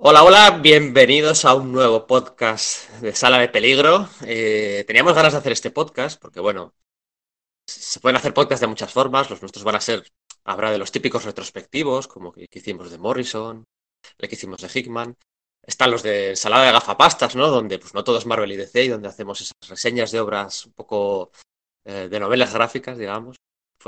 Hola, hola, bienvenidos a un nuevo podcast de Sala de Peligro. Eh, teníamos ganas de hacer este podcast porque, bueno, se pueden hacer podcasts de muchas formas. Los nuestros van a ser, habrá de los típicos retrospectivos, como que hicimos de Morrison, el que hicimos de Hickman. Están los de ensalada de gafapastas, ¿no? Donde pues no todo es Marvel y DC y donde hacemos esas reseñas de obras un poco eh, de novelas gráficas, digamos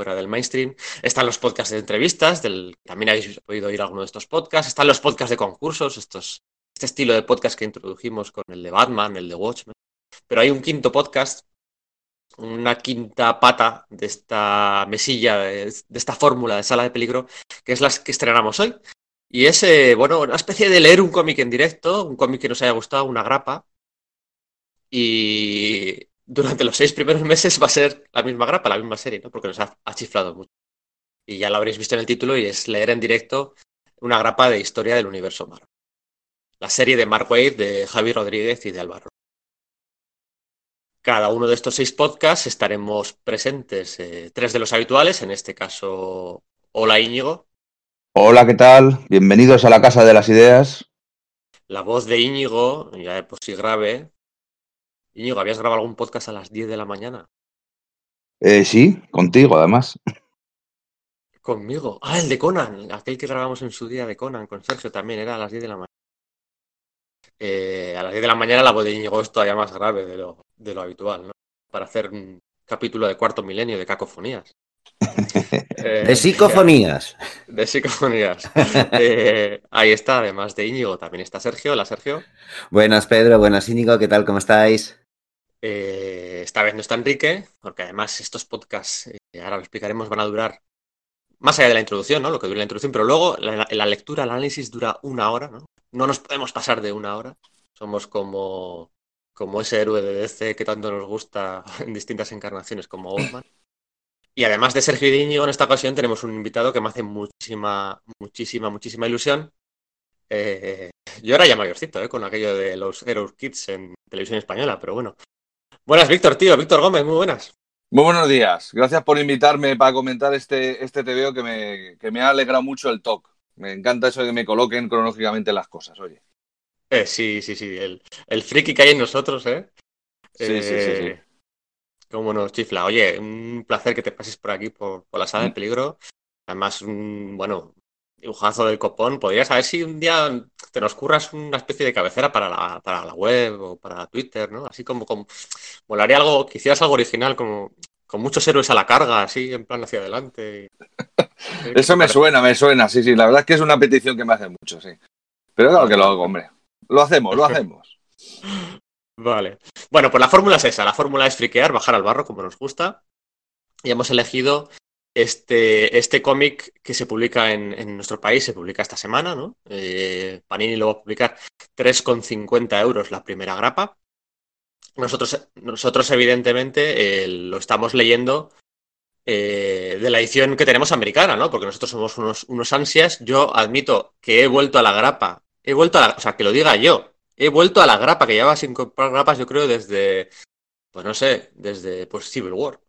del mainstream. Están los podcasts de entrevistas, también habéis podido oír alguno de estos podcasts. Están los podcasts de concursos, estos, este estilo de podcast que introdujimos con el de Batman, el de Watchmen. Pero hay un quinto podcast, una quinta pata de esta mesilla, de, esta fórmula de sala de peligro, que es la que estrenamos hoy. Y es, eh, bueno, una especie de leer un cómic en directo, un cómic que nos haya gustado, una grapa. Y durante los seis primeros meses va a ser la misma grapa, la misma serie, ¿no? Porque nos ha, chiflado mucho. Y ya lo habréis visto en el título y es leer en directo una grapa de historia del universo Marvel. La serie de Mark Wade, de Javi Rodríguez y de Álvaro. Cada uno de estos seis podcasts estaremos presentes, eh, tres de los habituales, en este caso, hola Íñigo. Hola, ¿qué tal? Bienvenidos a la Casa de las Ideas. La voz de Íñigo, ya de por sí grave, Íñigo, ¿habías grabado algún podcast a las 10 de la mañana? Eh, sí, contigo además. Conmigo. Ah, el de Conan, aquel que grabamos en su día de Conan, con Sergio también, era a las 10 de la mañana. Eh, a las 10 de la mañana la voz de Íñigo es todavía más grave de lo, de lo habitual, ¿no? Para hacer un capítulo de cuarto milenio de cacofonías. Eh, de psicofonías. De psicofonías. Eh, ahí está, además de Íñigo, también está Sergio. Hola, Sergio. Buenas, Pedro. Buenas, Íñigo. ¿Qué tal? ¿Cómo estáis? Eh, esta vez no está Enrique, porque además estos podcasts, ahora lo explicaremos, van a durar más allá de la introducción, ¿no? Lo que dura la introducción, pero luego la, lectura, el análisis dura una hora, ¿no? No nos podemos pasar de una hora. Somos como, como ese héroe de DC que tanto nos gusta en distintas encarnaciones como Oldman. Y además de Sergio y en esta ocasión tenemos un invitado que me hace muchísima, muchísima, muchísima ilusión. Eh, yo era ya mayorcito, eh, con aquello de los Heroes Kids en televisión española, pero bueno. Buenas, Víctor, tío. Víctor Gómez, muy buenas. Muy buenos días. Gracias por invitarme para comentar este, este TVO que me, que me ha alegrado mucho el talk. Me encanta eso de que me coloquen cronológicamente las cosas, oye. Eh, sí, sí, sí. El, el friki que hay en nosotros, ¿eh? Sí, sí, sí, sí. Cómo nos chifla. Oye, un placer que te pases por aquí, por, la sala de peligro. Además, un, bueno, dibujazo del copón. Podrías saber si un día te nos curras una especie de cabecera para la, para la web o para Twitter, ¿no? Así como, como molaría algo, que hicieras algo original, como con muchos héroes a la carga, así, en plan hacia adelante. Eso me suena, me suena, sí, sí. La verdad es que es una petición que me hace mucho, sí. Pero claro que lo hago, hombre. Lo hacemos, lo hacemos. Vale. Bueno, pues la fórmula es esa. La fórmula es friquear, bajar al barro, como nos gusta. Y hemos elegido este, este cómic que se publica en, nuestro país, se publica esta semana, ¿no? Eh, Panini lo va a publicar 3,50 euros la primera grapa. Nosotros, nosotros evidentemente, eh, lo estamos leyendo eh, de la edición que tenemos americana, ¿no? Porque nosotros somos unos, unos ansias. Yo admito que he vuelto a la grapa, he vuelto a la, o sea, que lo diga yo, he vuelto a la grapa, que llevaba sin comprar grapas, yo creo, desde, pues no sé, desde pues Civil War.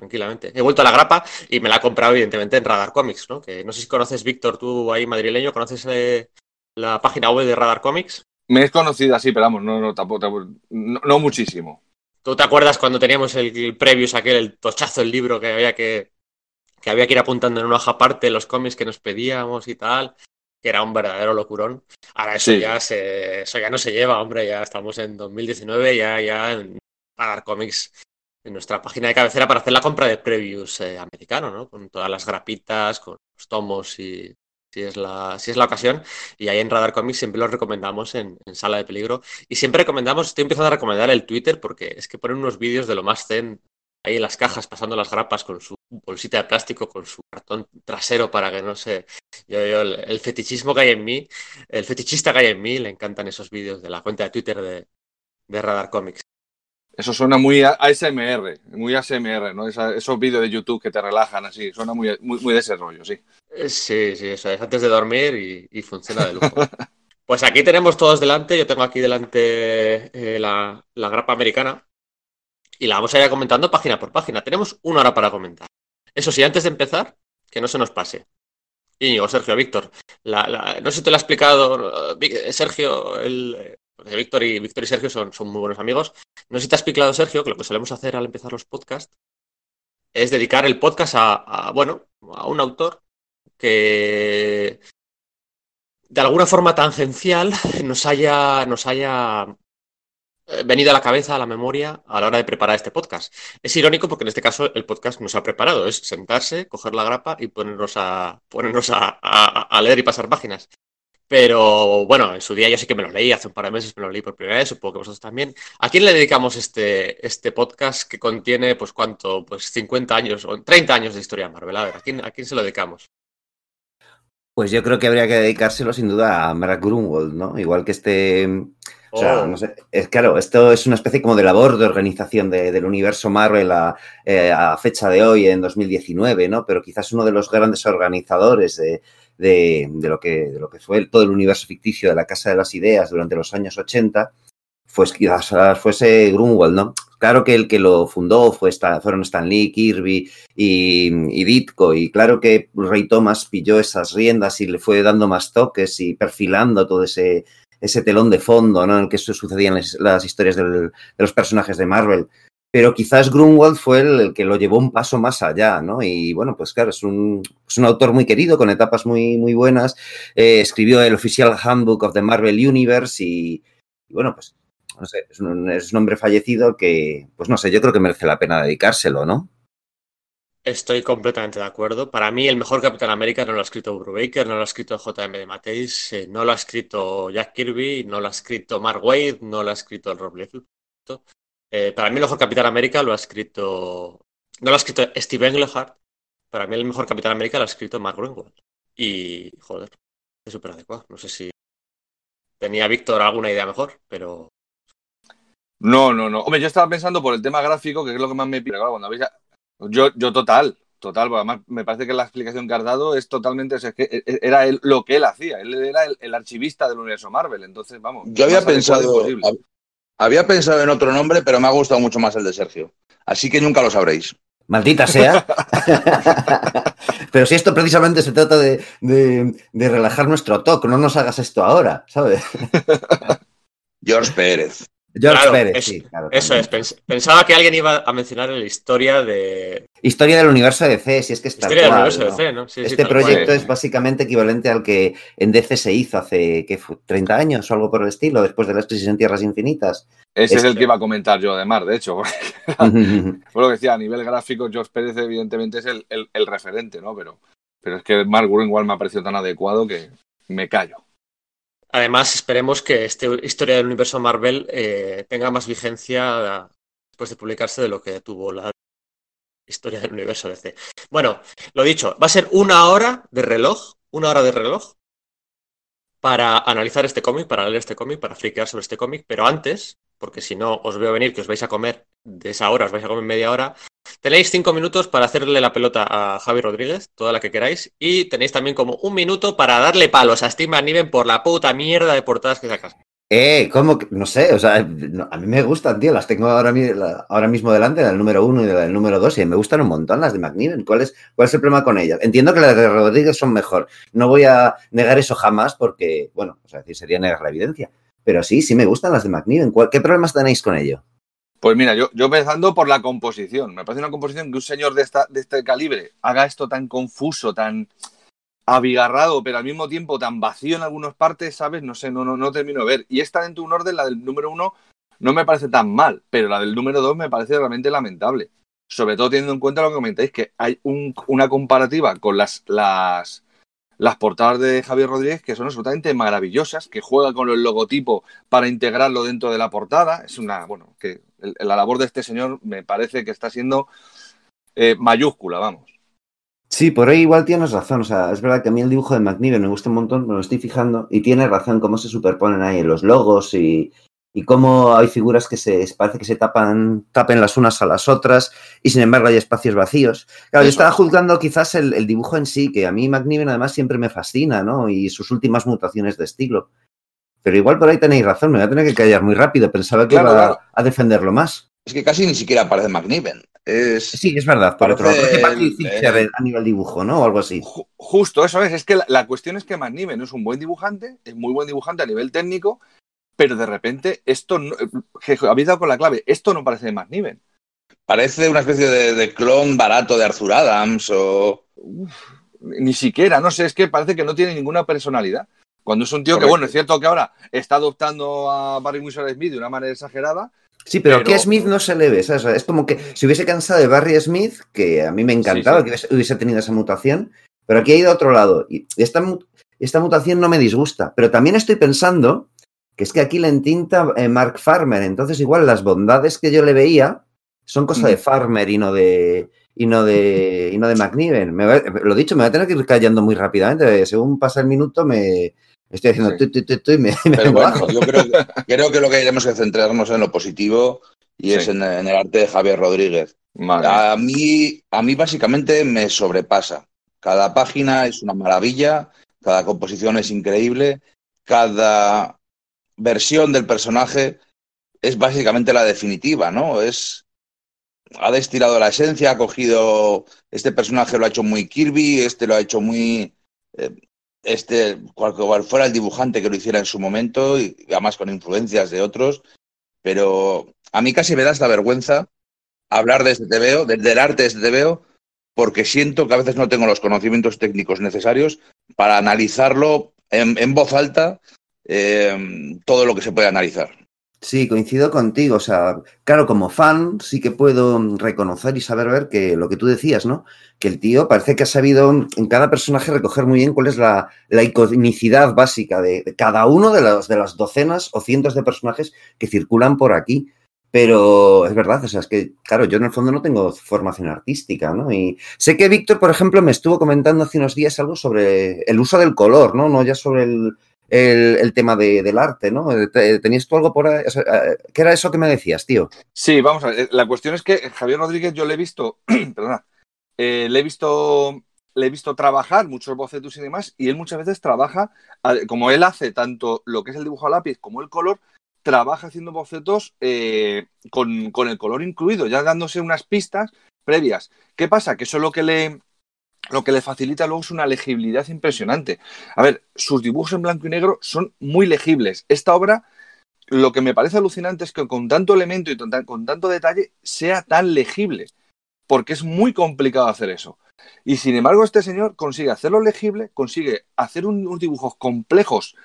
Tranquilamente. He vuelto a la grapa y me la he comprado, evidentemente, en Radar Comics, ¿no? Que no sé si conoces, Víctor, tú ahí madrileño, ¿conoces eh, la página web de Radar Comics? Me es conocida, sí, pero vamos, no, no, tampoco, no, muchísimo. ¿Tú te acuerdas cuando teníamos el, el previews aquel, el tochazo, el libro que había que, que había que ir apuntando en una hoja aparte los cómics que nos pedíamos y tal? que era un verdadero locurón. Ahora eso ya se, eso ya no se lleva, hombre, ya estamos en 2019, ya, ya en, dar cómics en nuestra página de cabecera para hacer la compra de previews eh, americano, ¿no? Con todas las grapitas, con los tomos y si es la, si es la ocasión. Y ahí en Radar Comics siempre lo recomendamos en, Sala de Peligro. Y siempre recomendamos, estoy empezando a recomendar el Twitter porque es que ponen unos vídeos de lo más zen ahí en las cajas pasando las grapas con su bolsita de plástico, con su cartón trasero para que no se... Yo, el, fetichismo que hay en mí, el fetichista que hay en mí, le encantan esos vídeos de la cuenta de Twitter de, de Radar Comics. Eso suena muy ASMR, muy ASMR, ¿no? esos vídeos de YouTube que te relajan así, suena muy, muy, de ese rollo, sí. Eh, sí, sí, eso es antes de dormir y, funciona de lujo. pues aquí tenemos todos delante, yo tengo aquí delante eh, la, la grapa americana, y la vamos a ir comentando página por página. Tenemos una hora para comentar. Eso sí, antes de empezar, que no se nos pase. Íñigo, Sergio, Víctor. no sé si te lo ha explicado Sergio, el, Víctor y Víctor y Sergio son, muy buenos amigos. No sé si te ha explicado Sergio que lo que solemos hacer al empezar los podcasts es dedicar el podcast a, bueno, a un autor que de alguna forma tangencial nos haya, nos haya eh, venido a la cabeza, a la memoria, a la hora de preparar este podcast. Es irónico porque en este caso el podcast nos ha preparado, es sentarse, coger la grapa y ponernos a, ponernos a leer y pasar páginas. Pero bueno, en su día yo sí que me lo leí, hace un par de meses me lo leí por primera vez, supongo que vosotros también. ¿A quién le dedicamos este, este podcast que contiene, pues cuánto, pues 50 años o 30 años de historia de Marvel? A ver, ¿a quién, ¿a quién se lo dedicamos? Pues yo creo que habría que dedicárselo sin duda a Mark Grunwald, ¿no? Igual que este... O sea, no sé, claro, esto es una especie como de labor de organización del universo Marvel a, eh, fecha de hoy, en 2019, ¿no? Pero quizás uno de los grandes organizadores de, de, lo que, de lo que fue todo el universo ficticio de la Casa de las Ideas durante los años 80, pues quizás fuese Grunwald, ¿no? Claro que el que lo fundó fue fueron Stan Lee, Kirby y, Ditko, y claro que Ray Thomas pilló esas riendas y le fue dando más toques y perfilando todo ese, ese telón de fondo ¿no? en el que sucedían las, historias de los personajes de Marvel pero quizás Grunwald fue el, que lo llevó un paso más allá, ¿no? Y bueno, pues claro, es un, autor muy querido, con etapas muy, muy buenas. Eh, escribió el Official Handbook of the Marvel Universe y, bueno, pues no sé, es un, es un, hombre fallecido que, pues no sé, yo creo que merece la pena dedicárselo, ¿no? Estoy completamente de acuerdo. Para mí, el mejor Capitán América no lo ha escrito Brubaker, no lo ha escrito JM de Mateis, eh, no lo ha escrito Jack Kirby, no lo ha escrito Mark Wade, no lo ha escrito Rob Liefeld. Eh, para mí el mejor Capitán América lo ha escrito, no lo ha escrito Steve Englehart, para mí el mejor Capitán América lo ha escrito Mark Greenwald. Y, joder, es súper adecuado. No sé si tenía Víctor alguna idea mejor, pero... No, no, no. Hombre, yo estaba pensando por el tema gráfico, que es lo que más me pide. cuando habéis... Yo, yo total, total, además me parece que la explicación que has dado es totalmente, es que e, e, era lo que él hacía, él era el, archivista del universo Marvel, entonces vamos. Yo había pensado, había pensado en otro nombre, pero me ha gustado mucho más el de Sergio. Así que nunca lo sabréis. Maldita sea. pero si esto precisamente se trata de, relajar nuestro toque, no nos hagas esto ahora, ¿sabes? George Pérez. George Pérez, sí. eso es. Pensaba que alguien iba a mencionar la historia de. Historia del universo de DC, si es que está. Historia del universo de DC, ¿no? este proyecto es básicamente equivalente al que en DC se hizo hace ¿qué fue? 30 años o algo por el estilo, después de las crisis en Tierras Infinitas. Ese es, el que iba a comentar yo, además, de hecho. por lo que decía, a nivel gráfico, George Pérez, evidentemente, es el, referente, ¿no? Pero, pero es que Mark igual me ha parecido tan adecuado que me callo. Además, esperemos que esta historia del universo Marvel eh, tenga más vigencia después de publicarse de lo que tuvo la historia del universo DC. Bueno, lo dicho, va a ser una hora de reloj, una hora de reloj para analizar este cómic, para leer este cómic, para friquear sobre este cómic, pero antes, porque si no os veo venir que os vais a comer de esa hora, os vais a comer media hora, Tenéis cinco minutos para hacerle la pelota a Javi Rodríguez, toda la que queráis, y tenéis también como un minuto para darle palos a Steve McNiven por la puta mierda de portadas que sacas. Eh, ¿cómo? No sé, o sea, a mí me gustan, tío, las tengo ahora, ahora mismo delante, del número uno y del número dos, y me gustan un montón las de McNiven. ¿Cuál es, ¿Cuál es el problema con ellas? Entiendo que las de Rodríguez son mejor. No voy a negar eso jamás porque, bueno, o sea, sería negar la evidencia. Pero sí, sí me gustan las de McNiven. ¿Qué problemas tenéis con ello? Pues mira, yo, yo empezando por la composición. Me parece una composición que un señor de, esta, de este calibre haga esto tan confuso, tan abigarrado, pero al mismo tiempo tan vacío en algunas partes, ¿sabes? No sé, no, no, no termino de ver. Y esta dentro de un orden, la del número uno, no me parece tan mal, pero la del número dos me parece realmente lamentable. Sobre todo teniendo en cuenta lo que comentáis, que hay una comparativa con las, las, las portadas de Javier Rodríguez, que son absolutamente maravillosas, que juega con el logotipo para integrarlo dentro de la portada. Es una, bueno, que la labor de este señor me parece que está siendo eh, mayúscula, vamos. Sí, por ahí igual tienes razón. O sea, es verdad que a mí el dibujo de McNiven me gusta un montón, me lo estoy fijando, y tiene razón cómo se superponen ahí los logos y, y cómo hay figuras que se parece que se tapan, tapen las unas a las otras y sin embargo hay espacios vacíos. Claro, yo estaba juzgando quizás el, dibujo en sí, que a mí McNiven además siempre me fascina, ¿no? Y sus últimas mutaciones de estilo. Pero igual por ahí tenéis razón, me voy a tener que callar muy rápido, pensaba que iba a defenderlo más. Es que casi ni siquiera aparece McNiven. Es, Sí, es verdad, por otro lado. El- a nivel dibujo, ¿no? O algo así. Ju- Justo, eso es. Es que la, la cuestión es que McNiven es un buen dibujante, es muy buen dibujante a nivel técnico, pero de repente esto no, que habéis dado con la clave, esto no parece de McNiven. parece una especie de, de clon barato de Arthur Adams o... Ni siquiera, no sé, es que parece que no tiene ninguna personalidad. Cuando es un tío que, bueno, es cierto que ahora está adoptando a Barry Windsor Smith de una manera exagerada. Sí, pero, Pero- que a Smith no se le ve, ¿sabes? Es como que si hubiese cansado de Barry Smith, que a mí me encantaba Sí, sí. que hubiese, hubiese tenido esa mutación, pero aquí ha ido a otro lado. Y esta, mu- esta mutación no me disgusta. Pero también estoy pensando que es que aquí le entinta eh, Mark Farmer. Entonces, igual las bondades que yo le veía son cosa de Mm. Farmer y no de. Y no de, y no de McNiven. Me va- lo dicho, me va a tener que ir callando muy rápidamente. Según pasa el minuto, me estoy haciendo Sí. tu, tu, tu, tu, y me, me Pero bueno, yo creo, que- creo que lo que tenemos que centrarnos en lo positivo y es en, en el arte de Javier Rodríguez. A mí, a mí básicamente me sobrepasa. Cada página es una maravilla, cada composición es increíble, cada versión del personaje es básicamente la definitiva, ¿no? Es ha destilado la esencia, ha cogido este personaje lo ha hecho muy Kirby, este lo ha hecho muy eh, este cual, fuera el dibujante que lo hiciera en su momento y además con influencias de otros, pero a mí casi me da esta vergüenza hablar de este TVO, de- del arte de este TVO, porque siento que a veces no tengo los conocimientos técnicos necesarios para analizarlo en, en voz alta eh, todo lo que se puede analizar. Sí, coincido contigo. O sea, claro, como fan sí que puedo reconocer y saber ver que lo que tú decías, ¿no? Que el tío parece que ha sabido en cada personaje recoger muy bien cuál es la, la iconicidad básica de, de cada uno de, los, de las docenas o cientos de personajes que circulan por aquí. Pero es verdad, o sea, es que, claro, yo en el fondo no tengo formación artística, ¿no? Y sé que Víctor, por ejemplo, me estuvo comentando hace unos días algo sobre el uso del color, ¿no? No ya sobre el, el, tema de, del arte, ¿no? Te- ¿Tenías tú algo por ahí? Eh, ¿Qué era eso que me decías, tío? Sí, vamos a ver. La cuestión es que Javier Rodríguez yo le he visto, perdona, eh, le he visto, le he visto trabajar muchos bocetos y demás, y él muchas veces trabaja, como él hace tanto lo que es el dibujo a lápiz como el color, trabaja haciendo bocetos eh, con, con el color incluido, ya dándose unas pistas previas. ¿Qué pasa? Que eso lo que le, lo que le facilita luego es una legibilidad impresionante. A ver, sus dibujos en blanco y negro son muy legibles. Esta obra lo que me parece alucinante es que con tanto elemento y con, tan- con tanto detalle sea tan legible, porque es muy complicado hacer eso. Y sin embargo, este señor consigue hacerlo legible, consigue hacer un- unos dibujos complejos,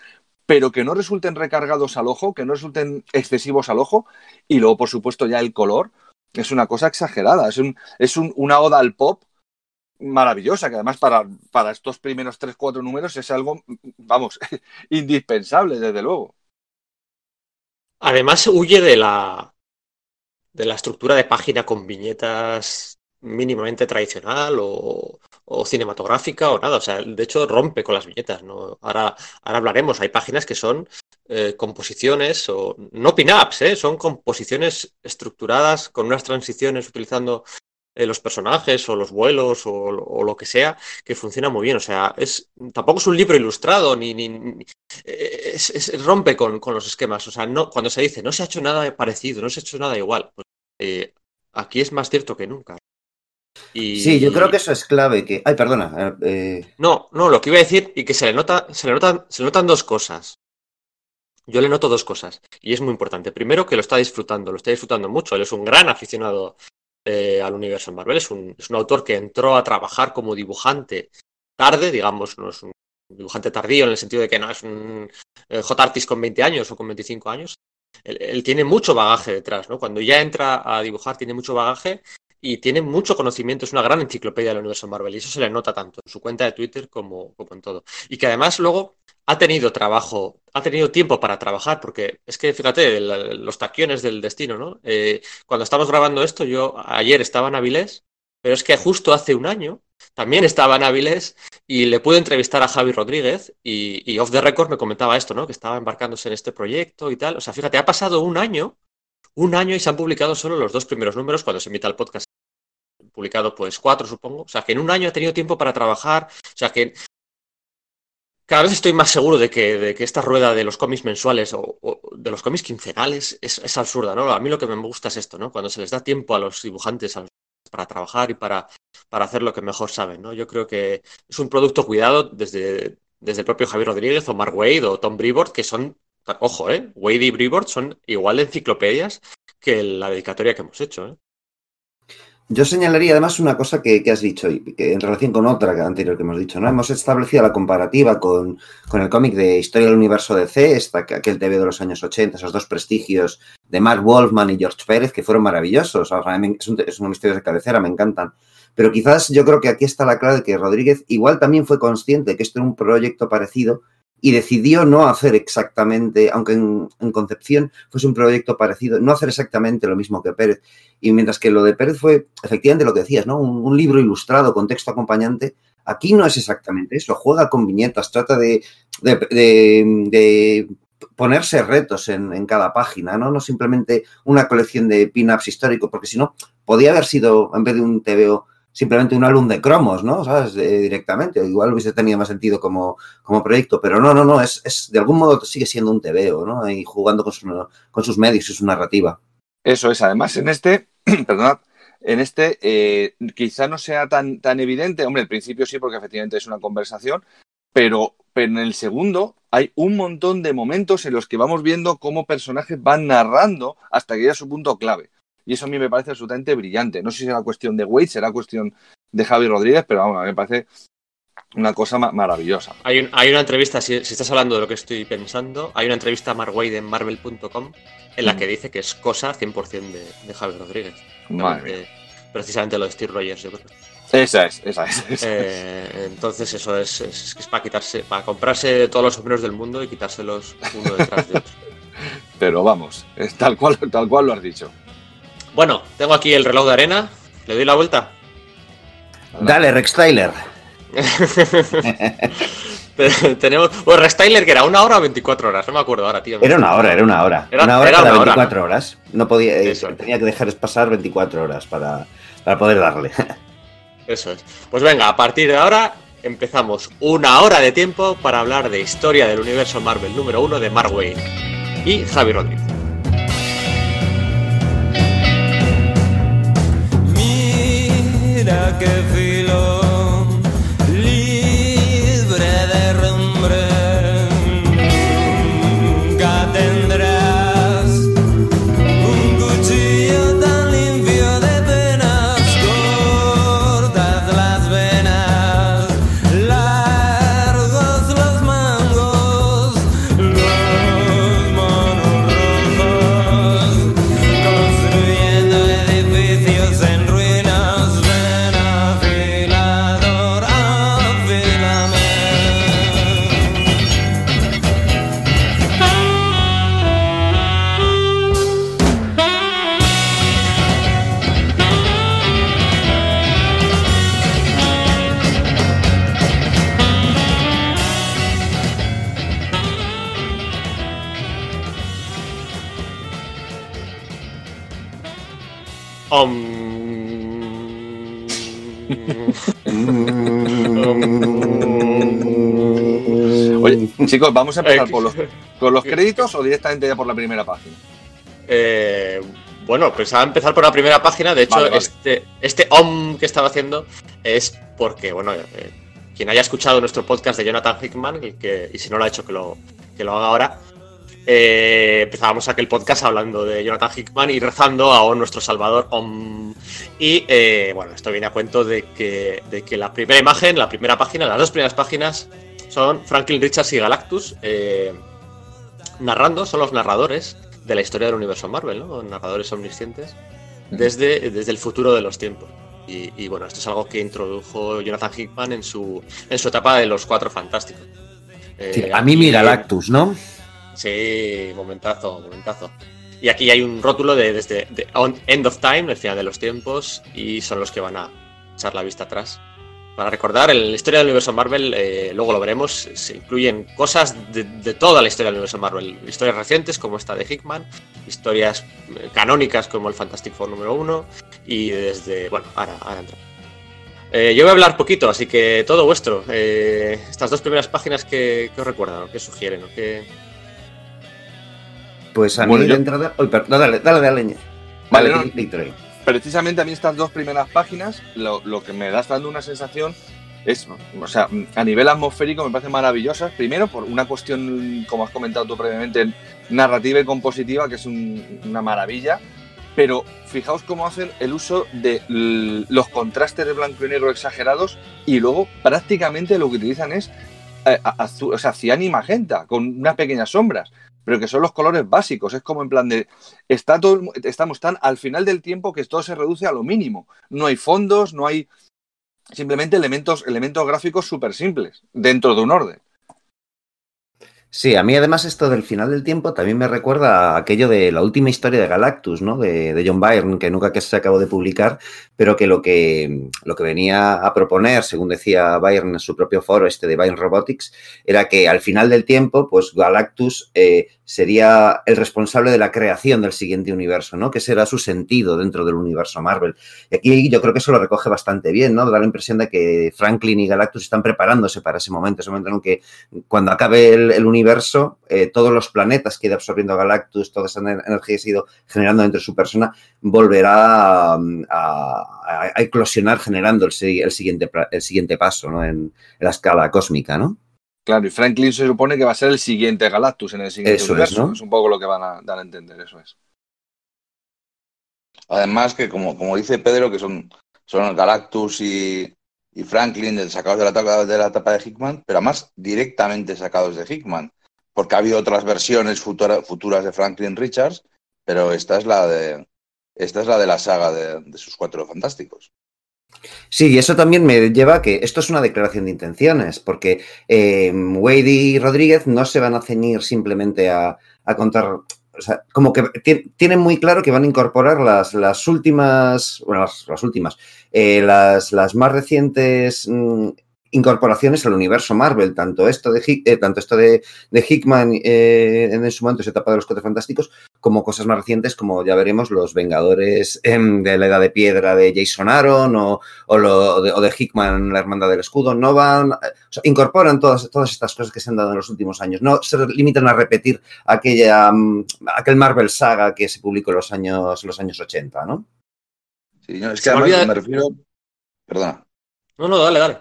pero que no resulten recargados al ojo, que no resulten excesivos al ojo, y luego, por supuesto, ya el color es una cosa exagerada, es un- una oda al pop maravillosa, que además para, para estos primeros tres, cuatro números es algo, vamos, indispensable, desde luego. Además, huye de la, de la estructura de página con viñetas mínimamente tradicional o, o cinematográfica o nada. O sea, de hecho, rompe con las viñetas. ¿no? Ahora, ahora hablaremos. Hay páginas que son eh, composiciones o no pin-ups, ¿eh? son composiciones estructuradas con unas transiciones utilizando eh, los personajes o los vuelos o, o lo que sea que funciona muy bien. O sea, es tampoco es un libro ilustrado ni, ni, ni- eh, es- es- rompe con, con los esquemas. O sea, no, cuando se dice no se ha hecho nada parecido, no se ha hecho nada igual, pues, eh, aquí es más cierto que nunca. Y- Sí, yo creo que eso es clave. Que... Ay, perdona. eh, No, no, lo que iba a decir y que se le nota, se le notan, se le notan dos cosas. Yo le noto dos cosas y es muy importante. Primero, que lo está disfrutando, lo está disfrutando mucho. Él es un gran aficionado eh, al universo Marvel. Es un, es un autor que entró a trabajar como dibujante tarde, digamos, no es un dibujante tardío en el sentido de que no es un eh, J-Artist con 20 años o con 25 años. Él, él tiene mucho bagaje detrás, ¿no? Cuando ya entra a dibujar, tiene mucho bagaje y tiene mucho conocimiento, es una gran enciclopedia del universo Marvel y eso se le nota tanto en su cuenta de Twitter como, como en todo. Y que además luego ha tenido trabajo, ha tenido tiempo para trabajar, porque es que fíjate, los taquiones del destino, ¿no? Eh, cuando estamos grabando esto, yo ayer estaba en Avilés, pero es que justo hace un año también estaba en Avilés y le pude entrevistar a Javi Rodríguez y, y off the record me comentaba esto, ¿no? Que estaba embarcándose en este proyecto y tal. O sea, fíjate, ha pasado un año, un año y se han publicado solo los dos primeros números cuando se emita el podcast publicado pues cuatro, supongo. O sea, que en un año ha tenido tiempo para trabajar. O sea, que cada vez estoy más seguro de que, de que esta rueda de los cómics mensuales o, de los cómics quincenales es, es absurda, ¿no? A mí lo que me gusta es esto, ¿no? Cuando se les da tiempo a los dibujantes, para trabajar y para, para hacer lo que mejor saben. ¿no? Yo creo que es un producto cuidado desde, desde el propio Javier Rodríguez o Mark Wade o Tom Brevoort, que son, ojo, ¿eh? Wade y Brevoort son igual de enciclopedias que la dedicatoria que hemos hecho. ¿eh? Yo señalaría además una cosa que, que has dicho, y que en relación con otra anterior que hemos dicho, ¿no? Hemos establecido la comparativa con, con el cómic de Historia del Universo DC, esta, aquel TV de los años 80, esos dos prestigios de Mark Wolfman y George Pérez, que fueron maravillosos. Es, un, misterios de cabecera, me encantan. Pero quizás yo creo que aquí está la clave de que Rodríguez igual también fue consciente de que esto era un proyecto parecido y decidió no hacer exactamente, aunque en, en, concepción fuese un proyecto parecido, no hacer exactamente lo mismo que Pérez. Y mientras que lo de Pérez fue efectivamente lo que decías, ¿no? Un, libro ilustrado con texto acompañante, aquí no es exactamente eso, juega con viñetas, trata de, de, de, de ponerse retos en, en, cada página, ¿no? No simplemente una colección de pin-ups históricos, porque si no, podía haber sido, en vez de un TVO simplemente un álbum de cromos, ¿no? ¿Sabes? De, directamente. Igual hubiese tenido más sentido como, como proyecto, pero no, no, no, es, es, de algún modo sigue siendo un TVO, ¿no? Y jugando con, su, con sus medios y su narrativa. Eso es, además, en este, perdonad, en este eh, quizá no sea tan, tan evidente, hombre, al principio sí, porque efectivamente es una conversación, pero, pero en el segundo hay un montón de momentos en los que vamos viendo cómo personajes van narrando hasta que llega su punto clave. Y eso a mí me parece absolutamente brillante. No sé si será cuestión de Wade, será cuestión de Javi Rodríguez, pero vamos, a mí me parece una cosa ma maravillosa. Hay, un, hay, una entrevista, si, si, estás hablando de lo que estoy pensando, hay una entrevista a Mark Wade en marvel.com en la mm. que dice que es cosa 100% de, de Javi Rodríguez. Madre precisamente lo de Steve Rogers, yo creo. Esa es, esa es. Esa eh, es. entonces eso es, es, es, para quitarse, para comprarse todos los sombreros del mundo y quitárselos uno detrás de otro. Pero vamos, es tal cual, tal cual lo has dicho. Bueno, tengo aquí el reloj de arena. ¿Le doy la vuelta? Dale, Rex Tyler. Tenemos. Pues Rex Tyler, que era una hora o 24 horas, no me acuerdo ahora, tío. Era una hora, era una hora. Era una hora era cada una 24 hora. horas. No podía, Eso. tenía que dejar pasar 24 horas para, para poder darle. Eso es. Pues venga, a partir de ahora empezamos una hora de tiempo para hablar de historia del universo Marvel número uno de Mark Wayne y Javi Rodríguez. Mira qué filo chicos, ¿vamos a empezar por los, créditos o directamente ya por la primera página? Eh, bueno, pensaba empezar por la primera página. De hecho, Vale, vale. este, este OM que estaba haciendo es porque, bueno, eh, quien haya escuchado nuestro podcast de Jonathan Hickman, el que, y si no lo ha hecho, que lo, que lo haga ahora, eh, empezábamos aquel podcast hablando de Jonathan Hickman y rezando a nuestro Salvador Om. Y eh, bueno, esto viene a cuento de que, de que la primera imagen, la primera página, las dos primeras páginas son Franklin Richards y Galactus eh, narrando, son los narradores de la historia del universo Marvel, ¿no? Narradores omniscientes desde, desde el futuro de los tiempos. Y, y, bueno, esto es algo que introdujo Jonathan Hickman en su, en su etapa de los cuatro fantásticos. Eh, sí, a mí mira Galactus, ¿no? Sí, momentazo, momentazo. Y aquí hay un rótulo de desde de End of Time, el final de los tiempos, y son los que van a echar la vista atrás. Para recordar, en la historia del universo Marvel, eh, luego lo veremos, se incluyen cosas de, de, toda la historia del universo Marvel. Historias recientes como esta de Hickman, historias eh, canónicas como el Fantastic Four número 1, y desde. Bueno, ahora, ahora entra. Eh, yo voy a hablar poquito, así que todo vuestro. Eh, estas dos primeras páginas que, que os recuerdan, o que sugieren, o que. Pues a Bueno, mí yo- de entrada. Perdón, dale, dale, dale. Vale, no. Precisamente a mí estas dos primeras páginas, lo, que me da dando una sensación es, o sea, a nivel atmosférico me parecen maravillosas. Primero, por una cuestión, como has comentado tú previamente, narrativa y compositiva, que es un- una maravilla. Pero fijaos cómo hacen el uso de los contrastes de blanco y negro exagerados y luego prácticamente lo que utilizan es eh, azul, o sea, cian y magenta, con unas pequeñas sombras, pero que son los colores básicos. Es como en plan de, está todo, estamos tan al final del tiempo que todo se reduce a lo mínimo. No hay fondos, no hay simplemente elementos, elementos gráficos súper simples dentro de un orden. Sí, a mí además esto del final del tiempo también me recuerda a aquello de la última historia de Galactus, ¿no? De, John Byrne, que nunca que se acabó de publicar, pero que lo que lo que venía a proponer, según decía Byrne en su propio foro este de Byrne Robotics, era que al final del tiempo, pues Galactus eh, sería el responsable de la creación del siguiente universo, ¿no? Que será su sentido dentro del universo Marvel. Y aquí yo creo que eso lo recoge bastante bien, ¿no? Da la impresión de que Franklin y Galactus están preparándose para ese momento, ese momento en que cuando acabe el, universo, eh, todos los planetas que ha ido absorbiendo Galactus, toda esa ener- energía que ha ido generando dentro de su persona, volverá a, a- a eclosionar generando el, si- el siguiente, el siguiente paso en la escala cósmica, ¿no? Claro, y Franklin se supone que va a ser el siguiente Galactus en el siguiente Eso es, universo. ¿no? es un poco lo que van a dar a entender, eso es. Además que, como, como dice Pedro, que son, son Galactus y, y Franklin del- sacados de la, etapa, de la etapa de Hickman, pero además directamente sacados de Hickman, porque ha habido otras versiones futura- futuras de Franklin Richards, pero esta es la de esta es la de la saga de, de sus cuatro fantásticos. Sí, y eso también me lleva a que esto es una declaración de intenciones, porque eh, Wade y Rodríguez no se van a ceñir simplemente a, a contar, o sea, como que ti- tienen muy claro que van a incorporar las, las últimas, bueno, las, las últimas, eh, las, las más recientes mm, incorporaciones al universo Marvel, tanto esto de, Hick- eh, tanto esto de, de Hickman eh, en su momento, esa etapa de los Cuatro Fantásticos, como cosas más recientes, como ya veremos, los Vengadores em, de la Edad de Piedra de Jason Aaron o, o, lo, de, o de Hickman, la Hermandad del Escudo, no van, o sea, incorporan todas, todas estas cosas que se han dado en los últimos años, no se limitan a repetir aquella, mm, aquel Marvel saga que se publicó en los años, los años 80, ¿no? Sí, no, es que me además olvida- me refiero. Perdona. No, no, dale, dale.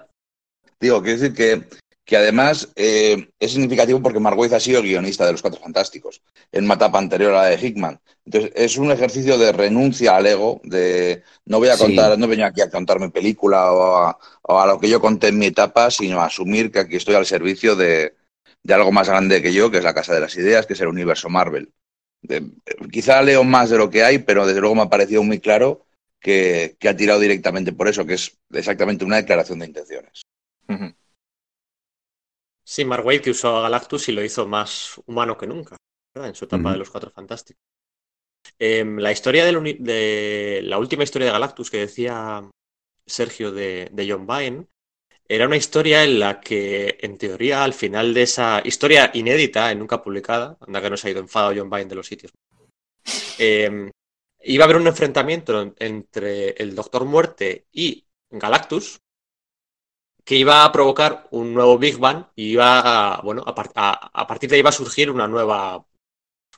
Digo, quiero decir que, que además eh, es significativo porque Waid ha sido guionista de Los Cuatro Fantásticos, en una etapa anterior a la de Hickman. Entonces, es un ejercicio de renuncia al ego, de no voy a Sí. contar, no venía aquí a contar mi película o a, o a lo que yo conté en mi etapa, sino a asumir que aquí estoy al servicio de, de algo más grande que yo, que es la Casa de las Ideas, que es el universo Marvel. De- quizá leo más de lo que hay, pero desde luego me ha parecido muy claro que, que ha tirado directamente por eso, que es exactamente una declaración de intenciones. Sí, Mark Waid que usó a Galactus y lo hizo más humano que nunca, ¿verdad? En su etapa de los Cuatro Fantásticos. Em, la historia del de la última historia de Galactus que decía Sergio de, de John Byrne era una historia en la que, en teoría, al final de esa historia inédita y nunca publicada, anda que no se ha ido enfadado John Byrne de los sitios, em, iba a haber un enfrentamiento en- entre el Doctor Muerte y Galactus, que iba a provocar un nuevo Big Bang y iba a, bueno, a, par- a- a partir de ahí iba a surgir una nueva,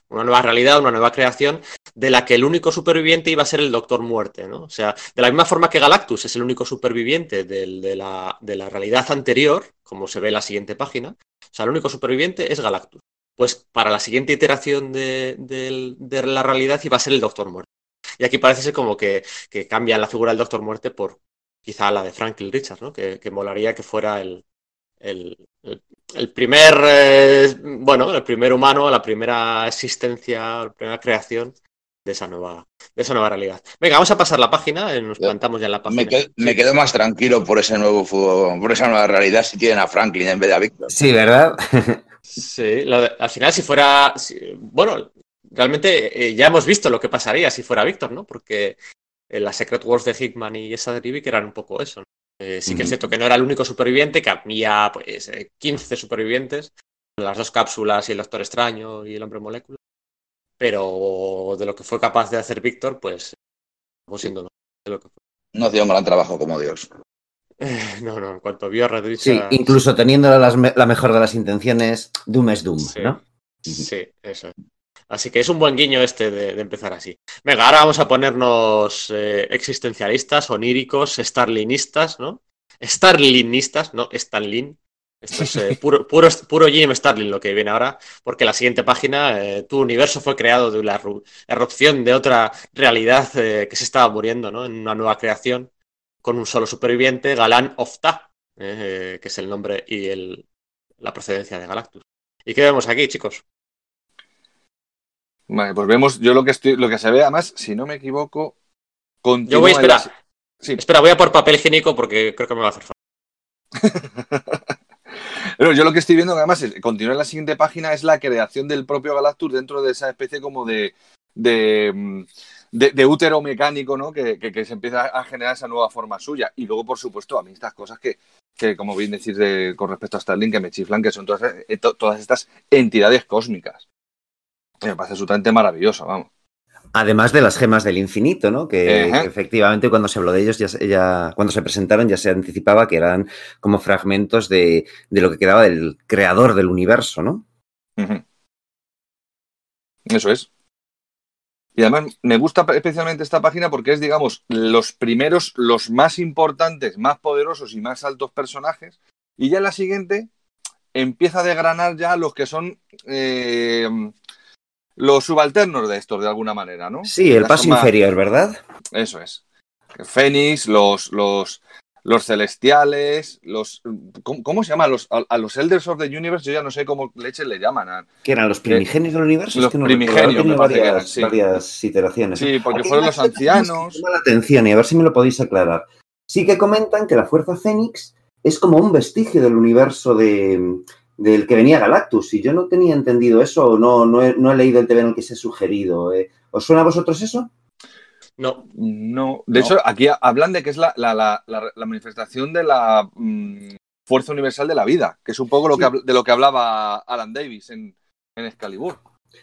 una nueva realidad, una nueva creación, de la que el único superviviente iba a ser el Doctor Muerte, ¿no? O sea, de la misma forma que Galactus es el único superviviente de, la, de la realidad anterior, como se ve en la siguiente página, o sea, el único superviviente es Galactus. Pues para la siguiente iteración de, de la realidad iba a ser el Doctor Muerte. Y aquí parece ser como que, que cambian la figura del Doctor Muerte por quizá la de Franklin Richards, ¿no? Que, que molaría que fuera el, el, el- el primer, eh, bueno, el primer humano, la primera existencia, la primera creación de esa nueva, de esa nueva realidad. Venga, vamos a pasar la página, eh, nos plantamos ya en la página. Me, quedo, Sí. me quedo más tranquilo por ese nuevo fútbol, por esa nueva realidad si tienen a Franklin en vez de a Víctor. Sí, ¿verdad? Sí, lo de- al final si fuera, si- bueno, realmente eh, ya hemos visto lo que pasaría si fuera Víctor, ¿no? Porque eh, las Secret Wars de Hickman y esa de Rivik eran un poco eso. ¿no? Eh, sí que es cierto que no era el único superviviente, que había pues eh, 15 supervivientes, las dos cápsulas y el Doctor Extraño y el Hombre Molécula, pero de lo que fue capaz de hacer Víctor, pues siendo no. De lo que fue. No hacía un gran trabajo como Dios. Eh, no, no, en cuanto vio a Red Sí, incluso teniendo las me- la mejor de las intenciones, Doom es Doom, Sí. ¿no? Sí, eso. Así que es un buen guiño este de, de empezar así. Venga, ahora vamos a ponernos eh, existencialistas, oníricos, starlinistas, ¿no? Starlinistas, no, Stanlin. Esto es eh, puro, puro, puro Jim Starlin lo que viene ahora, porque la siguiente página, eh, tu universo fue creado de la erupción de otra realidad que se estaba muriendo, ¿no? En una nueva creación, con un solo superviviente, Galán Ofta, que es el nombre y el, la procedencia de Galactus. ¿Y qué vemos aquí, chicos? Vale, pues vemos, yo lo que estoy, lo que se ve, además, si no me equivoco, Yo voy a esperar. Sí. Espera, voy a por papel higiénico porque creo que me va a hacer falta. Pero yo lo que estoy viendo, que además, es- continúa en la siguiente página, es la creación del propio Galactus dentro de esa especie como de, de, mm, de- de útero mecánico, ¿no? Que, que- que se empieza a generar esa nueva forma suya. Y luego, por supuesto, a mí estas cosas que, que como bien decir de- con respecto a Starlink, que me chiflan, que son todas, eh, to- todas estas entidades cósmicas. Me parece absolutamente maravilloso, vamos. Además de las gemas del infinito, ¿no? Que, efectivamente cuando se habló de ellos, ya, cuando se presentaron, ya se anticipaba que eran como fragmentos de, de lo que quedaba del creador del universo, ¿no? Eso es. Y además me gusta especialmente esta página porque es, digamos, los primeros, los más importantes, más poderosos y más altos personajes. Y ya en la siguiente empieza a desgranar ya los que son eh, los subalternos de estos, de alguna manera, ¿no? Sí, el paso más- inferior, ¿verdad? Eso es. Fénix, los, los, los celestiales, los. ¿Cómo, cómo se llama? Los, a, a los Elders of the Universe, yo ya no sé cómo leches le llaman. a- Que eran los primigenios del universo. los Es que no primigenios, me que eran, varias, sí. varias iteraciones. Sí, porque Aquí fueron los que ancianos. me llaman la atención y a ver si me lo podéis aclarar. Sí que comentan que la fuerza Fénix es como un vestigio del universo de, del que venía Galactus. Y yo no tenía entendido eso, o no, no, he, no he leído el TV en el que se ha sugerido. eh. ¿Os suena a vosotros eso? No, No, de No. hecho, aquí hablan de que es la, la, la, la- la manifestación de la mm, fuerza universal de la vida, que es un poco lo que, de lo que hablaba Alan Davis en, en Excalibur.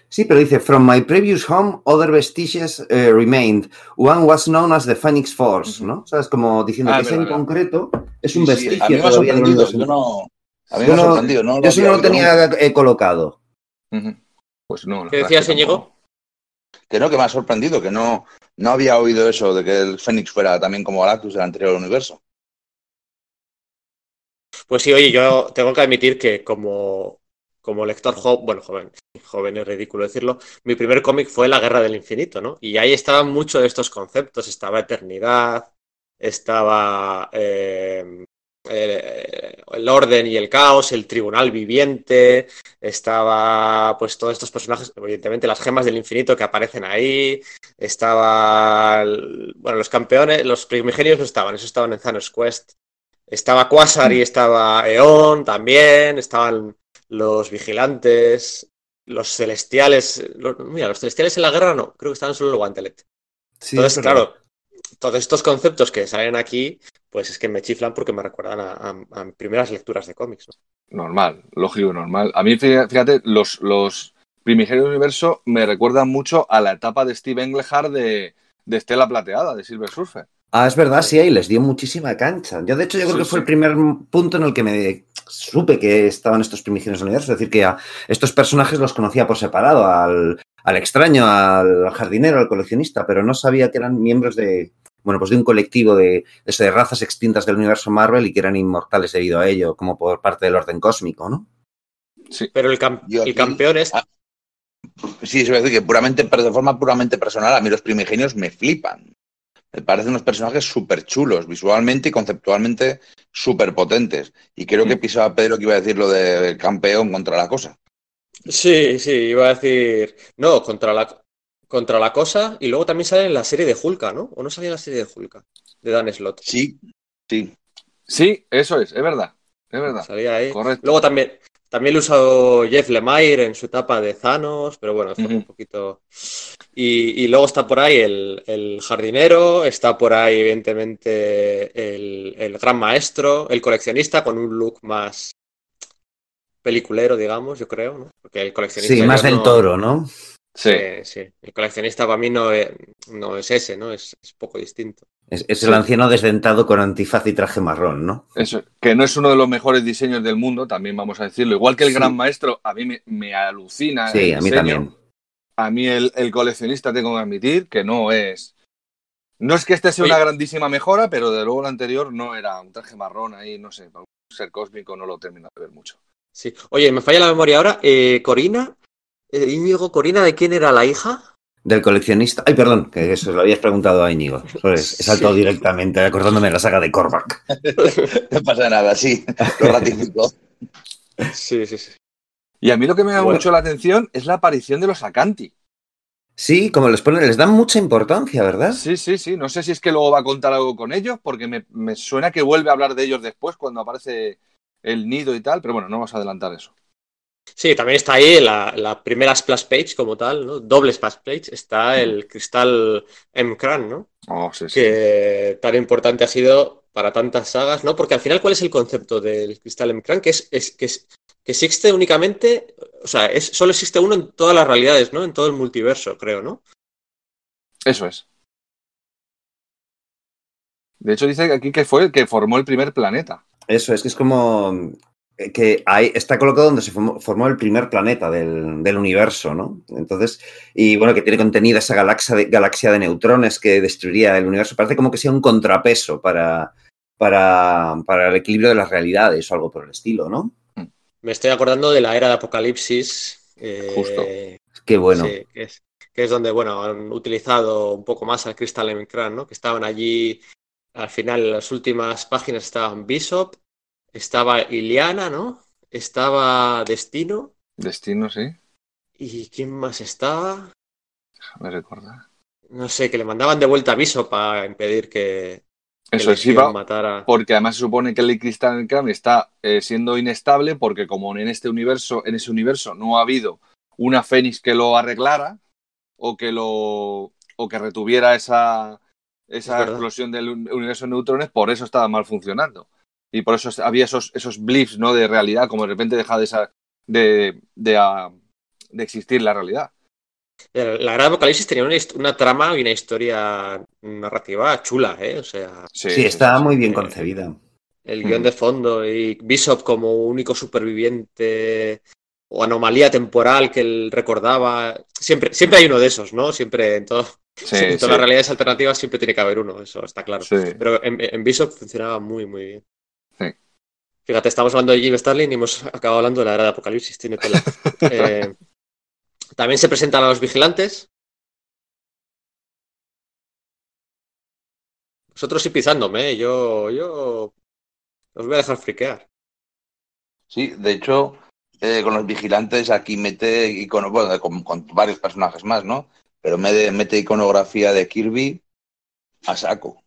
Sí, pero dice, from my previous home, other vestiges eh, remained. One was known as the Phoenix Force. ¿no? ¿Sabes? Como diciendo Ah, que ese en verdad, verdad. concreto es un Sí, sí, vestigio a mí me ha todavía del sorprendido. universo. Yo no, a mí Yo me ha sorprendido. No, Yo eso había no lo tenía eh, colocado. Pues no. ¿qué decías, Íñigo? Que no, que me ha sorprendido, que no, no había oído eso de que el Fénix fuera también como Galactus del anterior universo. Pues sí, oye, yo tengo que admitir que como, como lector joven, bueno, joven, joven es ridículo decirlo, mi primer cómic fue La Guerra del Infinito, ¿no? Y ahí estaban muchos de estos conceptos, estaba eternidad, estaba eh, eh, el orden y el caos, el tribunal viviente, estaba pues todos estos personajes, evidentemente las gemas del infinito que aparecen ahí, estaba, el- bueno, los campeones, los primigenios no estaban, esos estaban en Thanos Quest. Estaba Quasar y estaba Eon también, estaban los vigilantes, los celestiales. los- mira, los celestiales en la guerra no, creo que estaban solo en el Guantelet. Entonces, claro, todos estos conceptos que salen aquí, pues es que me chiflan porque me recuerdan a, a- a primeras lecturas de cómics. ¿no? Normal, lógico, normal. A mí, fí- fíjate, los, los primigenios del universo me recuerdan mucho a la etapa de Steve Englehart de, de Estela Plateada, de Silver Surfer. Ah, es verdad, sí, ahí les dio muchísima cancha. Yo, de hecho, yo creo Sí, que fue sí. el primer punto en el que me supe que estaban estos primigenios del universo. Es decir, que a estos personajes los conocía por separado, al, al extraño, al jardinero, al coleccionista, pero no sabía que eran miembros de, bueno, pues de un colectivo de, de razas extintas del universo Marvel y que eran inmortales debido a ello, como por parte del orden cósmico, ¿no? Sí. Pero el, cam- Yo el campeón es. ah, Sí, eso es decir, que puramente, pero de forma puramente personal, a mí los primigenios me flipan. Me parecen unos personajes súper chulos, visualmente y conceptualmente súper potentes. Y creo que Mm. pisaba Pedro que iba a decir lo de campeón contra la cosa. Sí, sí, iba a decir. No, contra la, contra la cosa. Y luego también sale en la serie de Hulka, ¿no? ¿O no salía en la serie de Hulka? De Dan Slott. Sí, sí. Sí, eso es, es verdad. Es verdad. Salía ahí. Correcto. Luego también, también lo usó Jeff Lemire en su etapa de Thanos, pero bueno, fue un poquito. Y, y luego está por ahí el, el jardinero, está por ahí, evidentemente, el, el gran maestro, el coleccionista con un look más peliculero, digamos, yo creo, ¿no? Porque el coleccionista. Sí, más del no- toro, ¿no? Sí. Sí, sí. El coleccionista para mí no es, no es ese, ¿no? Es, es poco distinto. Es, es Sí. el anciano desdentado con antifaz y traje marrón, ¿no? Eso, que no es uno de los mejores diseños del mundo, también vamos a decirlo. Igual que el Sí. gran maestro, a mí me, me alucina. Sí, el a mí diseño. también. A mí el, el coleccionista tengo que admitir que no es. No es que este sea Oye. una grandísima mejora, pero de luego el anterior no era un traje marrón ahí, no sé, para un ser cósmico no lo termino de ver mucho. Sí. Oye, me falla la memoria ahora. Eh, Corina, eh, Íñigo, Corina, ¿de quién era la hija? Del coleccionista. Ay, perdón, que eso lo habías preguntado a Íñigo. Pues, he saltado Sí. directamente acordándome de la saga de Korvac. No pasa nada, sí, lo ratifico. Sí, sí, sí. Y a mí lo que me llama Bueno. mucho la atención es la aparición de los Acanti. Sí, como les ponen, les dan mucha importancia, ¿verdad? Sí, sí, sí. No sé si es que luego va a contar algo con ellos, porque me, me suena que vuelve a hablar de ellos después cuando aparece el nido y tal, pero bueno, no vamos a adelantar eso. Sí, también está ahí la, la primera splash page como tal, ¿no? Doble splash page. Está el cristal M-Cran, ¿no? Oh, sí, sí. Que tan importante ha sido para tantas sagas, ¿no? Porque al final, ¿cuál es el concepto del cristal M-Cran? Que es, es- que es- que existe únicamente, o sea, es, solo existe uno en todas las realidades, ¿no? En todo el multiverso, creo, ¿no? Eso es. De hecho, dice aquí que fue el que formó el primer planeta. Eso es que es como que ahí está colocado donde se formó, el primer planeta del, del universo, ¿no? Entonces, y bueno, que tiene contenida esa galaxia de, galaxia de neutrones que destruiría el universo. Parece como que sea un contrapeso para, para, para el equilibrio de las realidades o algo por el estilo, ¿no? Me estoy acordando de la era de Apocalipsis. eh, Justo. Qué bueno. Sí, que es, que es donde, bueno, han utilizado un poco más al Crystal Emcran, ¿no? Que estaban allí, al final, en las últimas páginas estaban Bishop, estaba Iliana, ¿no? Estaba Destino, Destino, sí. ¿y quién más estaba? Me recuerda. No sé, que le mandaban de vuelta a Bishop para impedir que, que Eso es, matara. porque además se supone que el cristal en Crane está eh, siendo inestable porque como en este universo, en ese universo no ha habido una Fénix que lo arreglara o que lo o que retuviera esa, Es esa explosión del un- universo de neutrones, por eso estaba mal funcionando. Y por eso había esos, esos blips ¿no? de realidad, como de repente deja de, esa, de, de, ah, de existir la realidad. La de Apocalipsis tenía una, trama y una historia narrativa chula, ¿eh? O sea, Sí, está muy bien Eh, concebida. el Mm. guion de fondo y Bishop como único superviviente o anomalía temporal que él recordaba. Siempre, siempre hay uno de esos, ¿no? Siempre en, todo- Sí, en sí, todas las realidades alternativas siempre tiene que haber uno, eso está claro. sí. Pero en, en Bishop funcionaba muy, muy bien. Sí. Fíjate, estamos hablando de Jim Starlin y hemos acabado hablando de la era de Apocalipsis, tiene tela. Eh, también se presentan a los vigilantes. Vosotros sí pisándome, ¿eh? yo, yo os voy a dejar friquear. Sí, de hecho, eh, con los vigilantes aquí mete icono, bueno, con, con varios personajes más, ¿no? Pero mete, mete iconografía de Kirby a saco.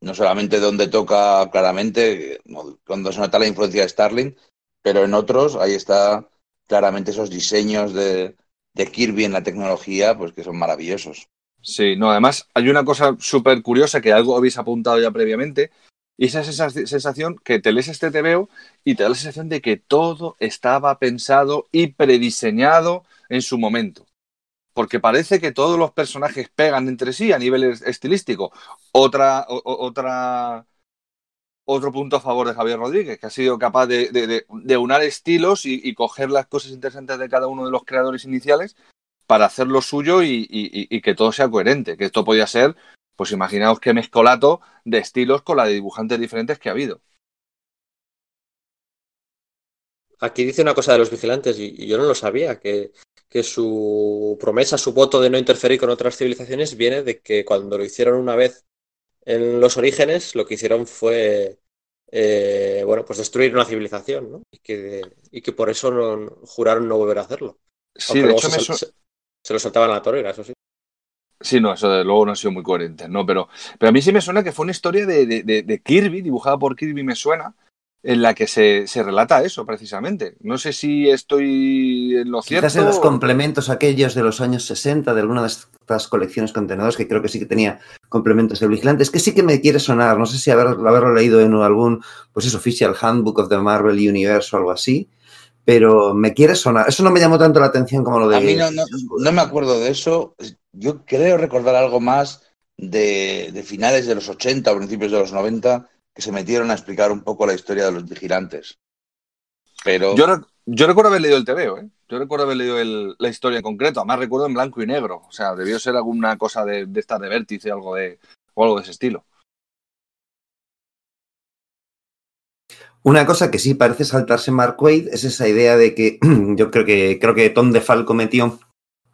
No solamente donde toca claramente, cuando se nota la influencia de Starling, pero en otros ahí está claramente esos diseños de, Kirby en la tecnología, pues que son maravillosos. Sí, no, además hay una cosa súper curiosa que algo habéis apuntado ya previamente, y esa esa sensación que te lees este TVO y te da la sensación de que todo estaba pensado y prediseñado en su momento. Porque parece que todos los personajes pegan entre sí a nivel es- estilístico. Otra, otra, otro punto a favor de Javier Rodríguez, que ha sido capaz de, de, de- de unar estilos y, coger las cosas interesantes de cada uno de los creadores iniciales para hacer lo suyo y, y- que todo sea coherente. Que esto podía ser, pues imaginaos qué mezcolato de estilos con la de dibujantes diferentes que ha habido. Aquí dice una cosa de los vigilantes y yo no lo sabía, que, que su promesa, su voto de no interferir con otras civilizaciones viene de que cuando lo hicieron una vez en los orígenes, lo que hicieron fue, eh, bueno, pues destruir una civilización, ¿no? Y que, y que por eso no, juraron no volver a hacerlo. Sí, de hecho se, lo saltaban a la torera, eso sí. Sí, no, eso de luego no ha sido muy coherente, ¿no? Pero, pero a mí sí me suena que fue una historia de- de- de Kirby, dibujada por Kirby, me suena, en la que se, se relata eso, precisamente. No sé si estoy en lo Quizás cierto. en los complementos aquellos de los años 60 de alguna de estas colecciones contenedores que creo que sí que tenía complementos de vigilantes, que sí que me quiere sonar, no sé si haber- haberlo leído en algún, pues eso, Official Handbook of the Marvel Universe o algo así, pero me quiere sonar. Eso no me llamó tanto la atención como lo de... A mí no, no, no me acuerdo de eso. Yo creo recordar algo más de, de finales de los 80 o principios de los 90 que se metieron a explicar un poco la historia de los vigilantes. Pero Yo, rec- yo recuerdo haber leído el TVO, ¿eh? Yo recuerdo haber leído el- la historia en concreto, además recuerdo en blanco y negro. O sea, debió ser alguna cosa de, de esta de vértice algo de, o algo de ese estilo. Una cosa que sí parece saltarse Mark Waid es esa idea de que yo creo que creo que Tom DeFalco metió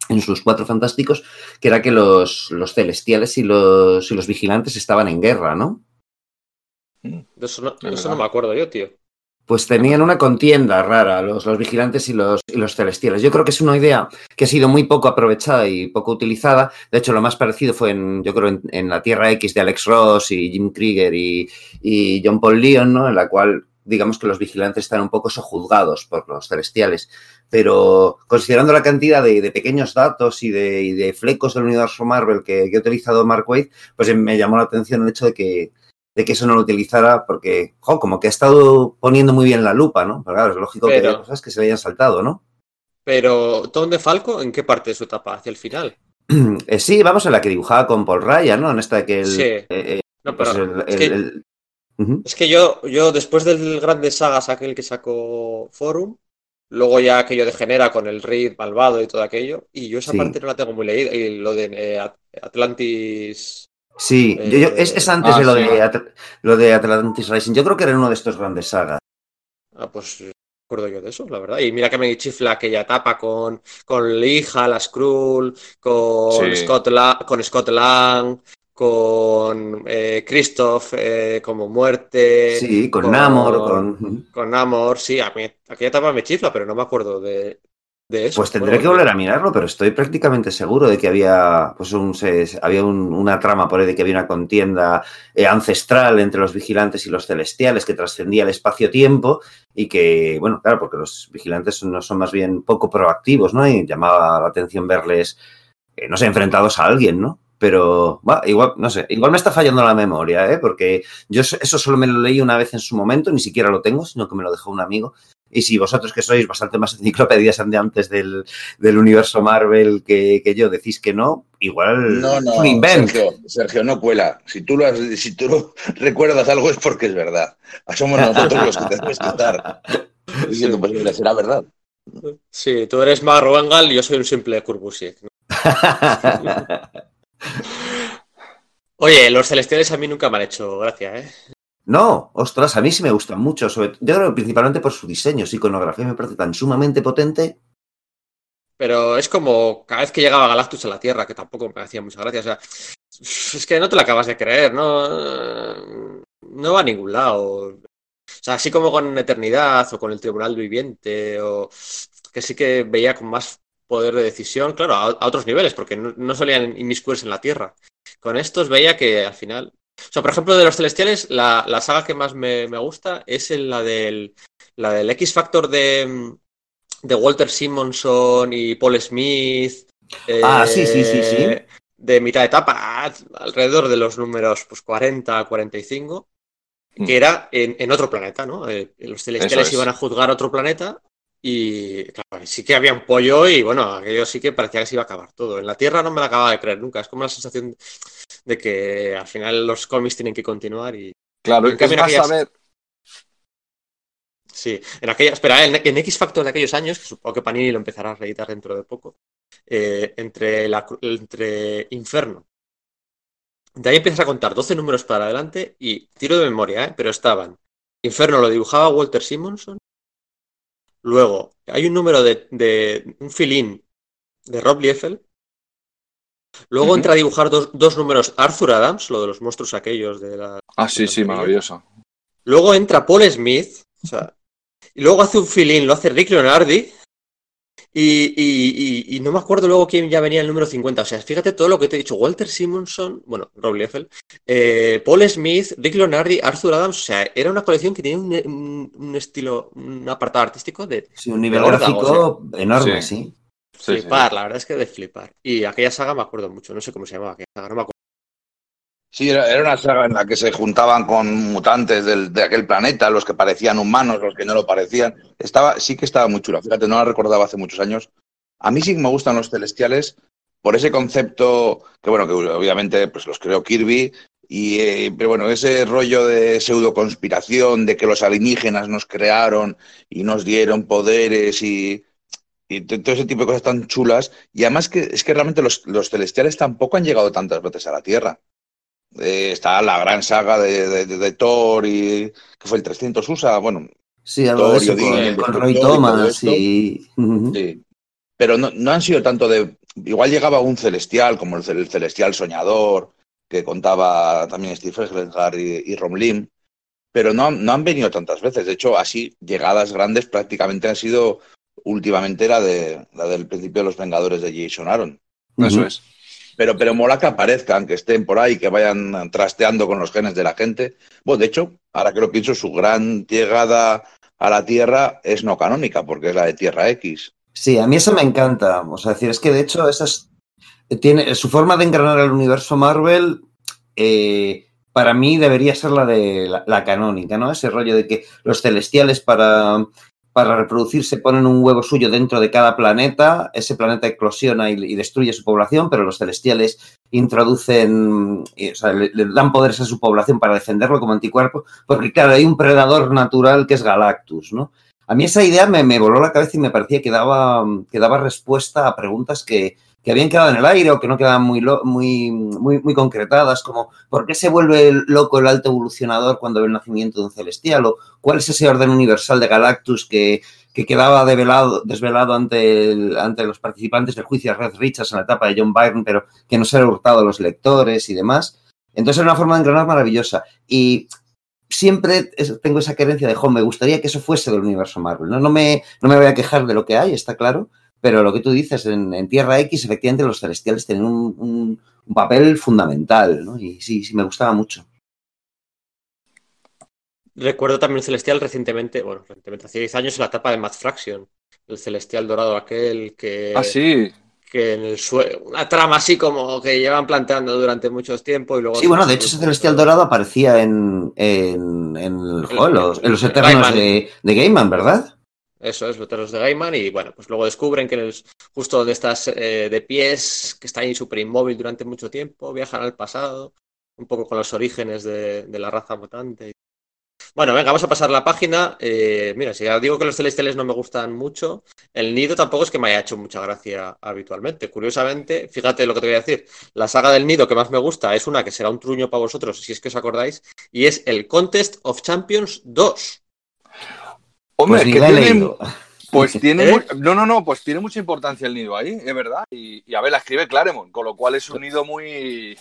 en sus cuatro fantásticos, que era que los, los celestiales y los, y los vigilantes estaban en guerra, ¿no? De eso no, de Es eso no me acuerdo yo, tío. Pues tenían una contienda rara, los, los vigilantes y los, y los celestiales. Yo creo que es una idea que ha sido muy poco aprovechada y poco utilizada. De hecho, lo más parecido fue en, yo creo, en, en la Tierra X de Alex Ross y Jim Krieger y, y John Paul Leon, ¿no? En la cual, digamos que los vigilantes están un poco sojuzgados por los celestiales. Pero considerando la cantidad de, de pequeños datos y de, y de flecos del universo Marvel que, que ha utilizado Mark Waid, pues me llamó la atención el hecho de que de que eso no lo utilizara porque, jo, como que ha estado poniendo muy bien la lupa, ¿no? Pero claro, es lógico que Pero- haya cosas que se le hayan saltado, ¿no? Pero Tom de Falco, ¿en qué parte de su etapa? ¿Hacia el final? Eh, sí, vamos a la que dibujaba con Paul Ryan, ¿no? En esta que el... Sí. eh, eh, No, pues pero el- es, el- que, el- Ujú. es que yo, yo, después del Grandes Sagas, aquel que sacó Forum, luego ya aquello degenera con el Reed malvado y todo aquello, y yo esa Sí. parte no la tengo muy leída. Y lo de eh, At- Atlantis. Sí, yo- yo- es, es antes Ah, de, lo, sí. de lo de Atlantis Rising. Yo creo que era uno de estos grandes sagas. Ah, pues eh, me acuerdo yo de eso, la verdad. Y mira que me chifla aquella etapa con, con Lija, la Skrull, con, Sí. Scott, La- con Scott Lang, con eh, Christoph eh, como muerte. Sí, con con- Namor, con... Con Namor, sí, a mí aquella etapa me chifla, pero no me acuerdo de, de eso. Pues tendré que volver a mirarlo, pero estoy prácticamente seguro de que había, pues un, se- había un- una trama por ahí de que había una contienda eh, ancestral entre los vigilantes y los celestiales que trascendía el espacio-tiempo y que, bueno, claro, porque los vigilantes no son más bien poco proactivos, ¿no? Y llamaba la atención verles, eh, no sé, enfrentados a alguien, ¿no? Pero, va, igual, no sé, igual me está fallando la memoria, ¿eh? Porque yo eso solo me lo leí una vez en su momento, ni siquiera lo tengo, sino que me lo dejó un amigo. Y si vosotros que sois bastante más enciclopedias antes del, del universo Marvel que, que yo decís que no, igual No, es un invent. Sergio, Sergio, no cuela. Si tú, lo has- si tú lo recuerdas algo es porque es verdad. Somos nosotros los que tenemos que estar diciendo, pues mira, será verdad. Sí, tú eres Marro Engal y yo soy un simple Kurbusiek. ¿no? Oye, los celestiales a mí nunca me han hecho gracia, ¿eh? No, ostras, a mí sí me gustan mucho. Sobre, yo creo que principalmente por su diseño, su iconografía me parece tan sumamente potente. Pero es como cada vez que llegaba Galactus a la Tierra, que tampoco me hacía mucha gracia. O sea, es que no te la acabas de creer, ¿no? No va a ningún lado. O sea, así como con Eternidad o con el Tribunal Viviente, o que sí que veía con más poder de decisión, claro, a, otros niveles, porque no, no solían inmiscuirse en la Tierra. Con estos veía que al final. O sea, por ejemplo, de los celestiales, la, la saga que más me, me gusta es en la del, la del X Factor de, de Walter Simonson y Paul Smith. Ah, sí, sí, sí, sí. eh, De mitad de etapa, alrededor de los números pues, 40, 45, Mm. que era en, en otro planeta, ¿no? Eh, los celestiales es. iban a juzgar otro planeta y claro, sí que había un pollo y bueno, aquello sí que parecía que se iba a acabar todo. En la Tierra no me la acababa de creer nunca. Es como la sensación de que al final los cómics tienen que continuar y Claro, En es más aquellas- saber. Sí, en aquella, espera, en, en X Factor de aquellos años, que supongo que Panini lo empezará a reeditar dentro de poco, eh, entre, la, entre Inferno. De ahí empiezas a contar 12 números para adelante y tiro de memoria, ¿eh? pero estaban. Inferno lo dibujaba Walter Simonson. Luego, hay un número de, de un filín de Rob Liefeld. Luego entra a dibujar dos, dos números Arthur Adams, lo de los monstruos aquellos de la, Ah, sí, sí, maravilloso. Luego entra Paul Smith, o sea, y luego hace un filín, lo hace Rick Leonardi, y, y- y- y no me acuerdo luego quién ya venía el número 50. O sea, fíjate todo lo que te he dicho. Walter Simonson, bueno, Rob Liefeld, eh, Paul Smith, Rick Leonardi, Arthur Adams, o sea, era una colección que tenía un, un- un estilo, un apartado artístico de Sí, un nivel gráfico enorme, Sí. sí. Sí, sí. flipar, la verdad es que de flipar. Y aquella saga me acuerdo mucho, no sé cómo se llamaba aquella saga, no me acuerdo. Sí, era, una saga en la que se juntaban con mutantes del- de aquel planeta, los que parecían humanos, los que no lo parecían. Estaba, sí que estaba muy chula. Fíjate, no la recordaba hace muchos años. A mí sí que me gustan los celestiales por ese concepto que, bueno, que obviamente pues los creó Kirby. Y, eh, pero bueno, ese rollo de pseudo conspiración, de que los alienígenas nos crearon y nos dieron poderes y y todo ese tipo de cosas tan chulas. Y además que es que realmente los, los celestiales tampoco han llegado tantas veces a la Tierra. Eh, está la gran saga de, de- de- de Thor y que fue el 300 USA, bueno, Sí, algo de Thor eso, Odín, con, el con Roy destructor y todo Thomas y... Sí. Pero no, no han sido tanto de. Igual llegaba un celestial, como el, cel- el celestial soñador, que contaba también Steve Eglenhard y, y Rom Lim, pero no, han- no han venido tantas veces. De hecho, así, llegadas grandes prácticamente han sido últimamente la, de, la del principio de los Vengadores de Jason Aaron. Eso es. Pero, pero mola que aparezcan, que estén por ahí, que vayan trasteando con los genes de la gente. Bueno, de hecho, ahora que lo pienso, su gran llegada a la Tierra es no canónica, porque es la de Tierra X. Sí, a mí eso me encanta. O sea, decir, es que de hecho esas tiene su forma de engranar el universo Marvel. eh, para mí debería ser la de la, la canónica, ¿no? Ese rollo de que los celestiales para, para reproducirse ponen un huevo suyo dentro de cada planeta, ese planeta eclosiona y, destruye su población, pero los celestiales introducen, y, o sea, le dan poderes a su población para defenderlo como anticuerpo, porque claro, hay un predador natural que es Galactus, ¿no? A mí esa idea me, me voló la cabeza y me parecía que daba, que daba respuesta a preguntas que, que habían quedado en el aire o que no quedaban muy, muy, muy, muy concretadas, como ¿por qué se vuelve loco el alto evolucionador cuando ve el nacimiento de un celestial? ¿O cuál es ese orden universal de Galactus que, que quedaba develado, desvelado ante, el- ante los participantes del juicio de Red Richards en la etapa de John Byrne, pero que no se ha hurtado a los lectores y demás? Entonces era una forma de engranar maravillosa. Y siempre tengo esa querencia de, jo, me gustaría que eso fuese del universo Marvel. ¿no? No, me, no me voy a quejar de lo que hay, está claro, pero lo que tú dices, en, en Tierra X, efectivamente, los celestiales tienen un, un- un papel fundamental, ¿no? Y sí, sí, me gustaba mucho. Recuerdo también el Celestial recientemente, bueno, recientemente, hace 10 años en la etapa de Mad Fraction, el Celestial dorado aquel que, Ah, sí. que en el suelo, una trama así como que llevan planteando durante mucho tiempo y luego... Sí, bueno, de hecho, ese celestial dorado aparecía en, en, en, el- jo, en los, en los Eternos de, de Gaiman, ¿verdad? Eso es, Loteros de Gaiman, y bueno, pues luego descubren que el- justo donde estás eh, de pies, que está ahí súper inmóvil durante mucho tiempo, viajan al pasado, un poco con los orígenes de, de la raza mutante. Bueno, venga, vamos a pasar la página. Eh, mira, si ya digo que los celestiales no me gustan mucho, el nido tampoco es que me haya hecho mucha gracia habitualmente. Curiosamente, fíjate lo que te voy a decir. La saga del nido que más me gusta es una que será un truño para vosotros, si es que os acordáis, y es el Contest of Champions 2. Hombre, Pues es que tiene, leído. pues tiene ¿Eh? no, no, no, pues tiene mucha importancia el nido ahí, es verdad. Y, y a ver, la escribe Claremont, con lo cual es un nido muy,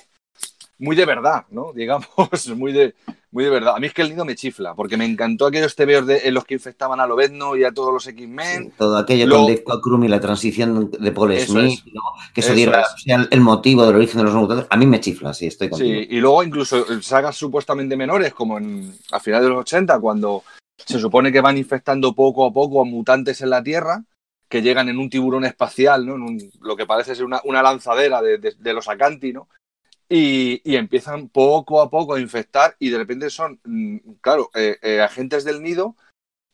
muy de verdad, ¿no? Digamos, muy de, muy de verdad. A mí es que el nido me chifla, porque me encantó aquellos tebeos de, en los que infectaban a Lobezno y a todos los X-Men. Sí, todo aquello Lo- con Dave Cockrum y la transición de Paul Eso Smith, es. ¿no? que eso Eso diera sea el motivo del origen de los mutantes. A mí me chifla, sí, estoy contigo. Sí, y luego incluso sagas supuestamente menores, como en, a finales de los 80, cuando se supone que van infectando poco a poco a mutantes en la Tierra, que llegan en un tiburón espacial, ¿no? En un- lo que parece ser una, lanzadera de, los Acanti, ¿no? Y, empiezan poco a poco a infectar y de repente son, mm, claro, eh, eh, agentes del nido,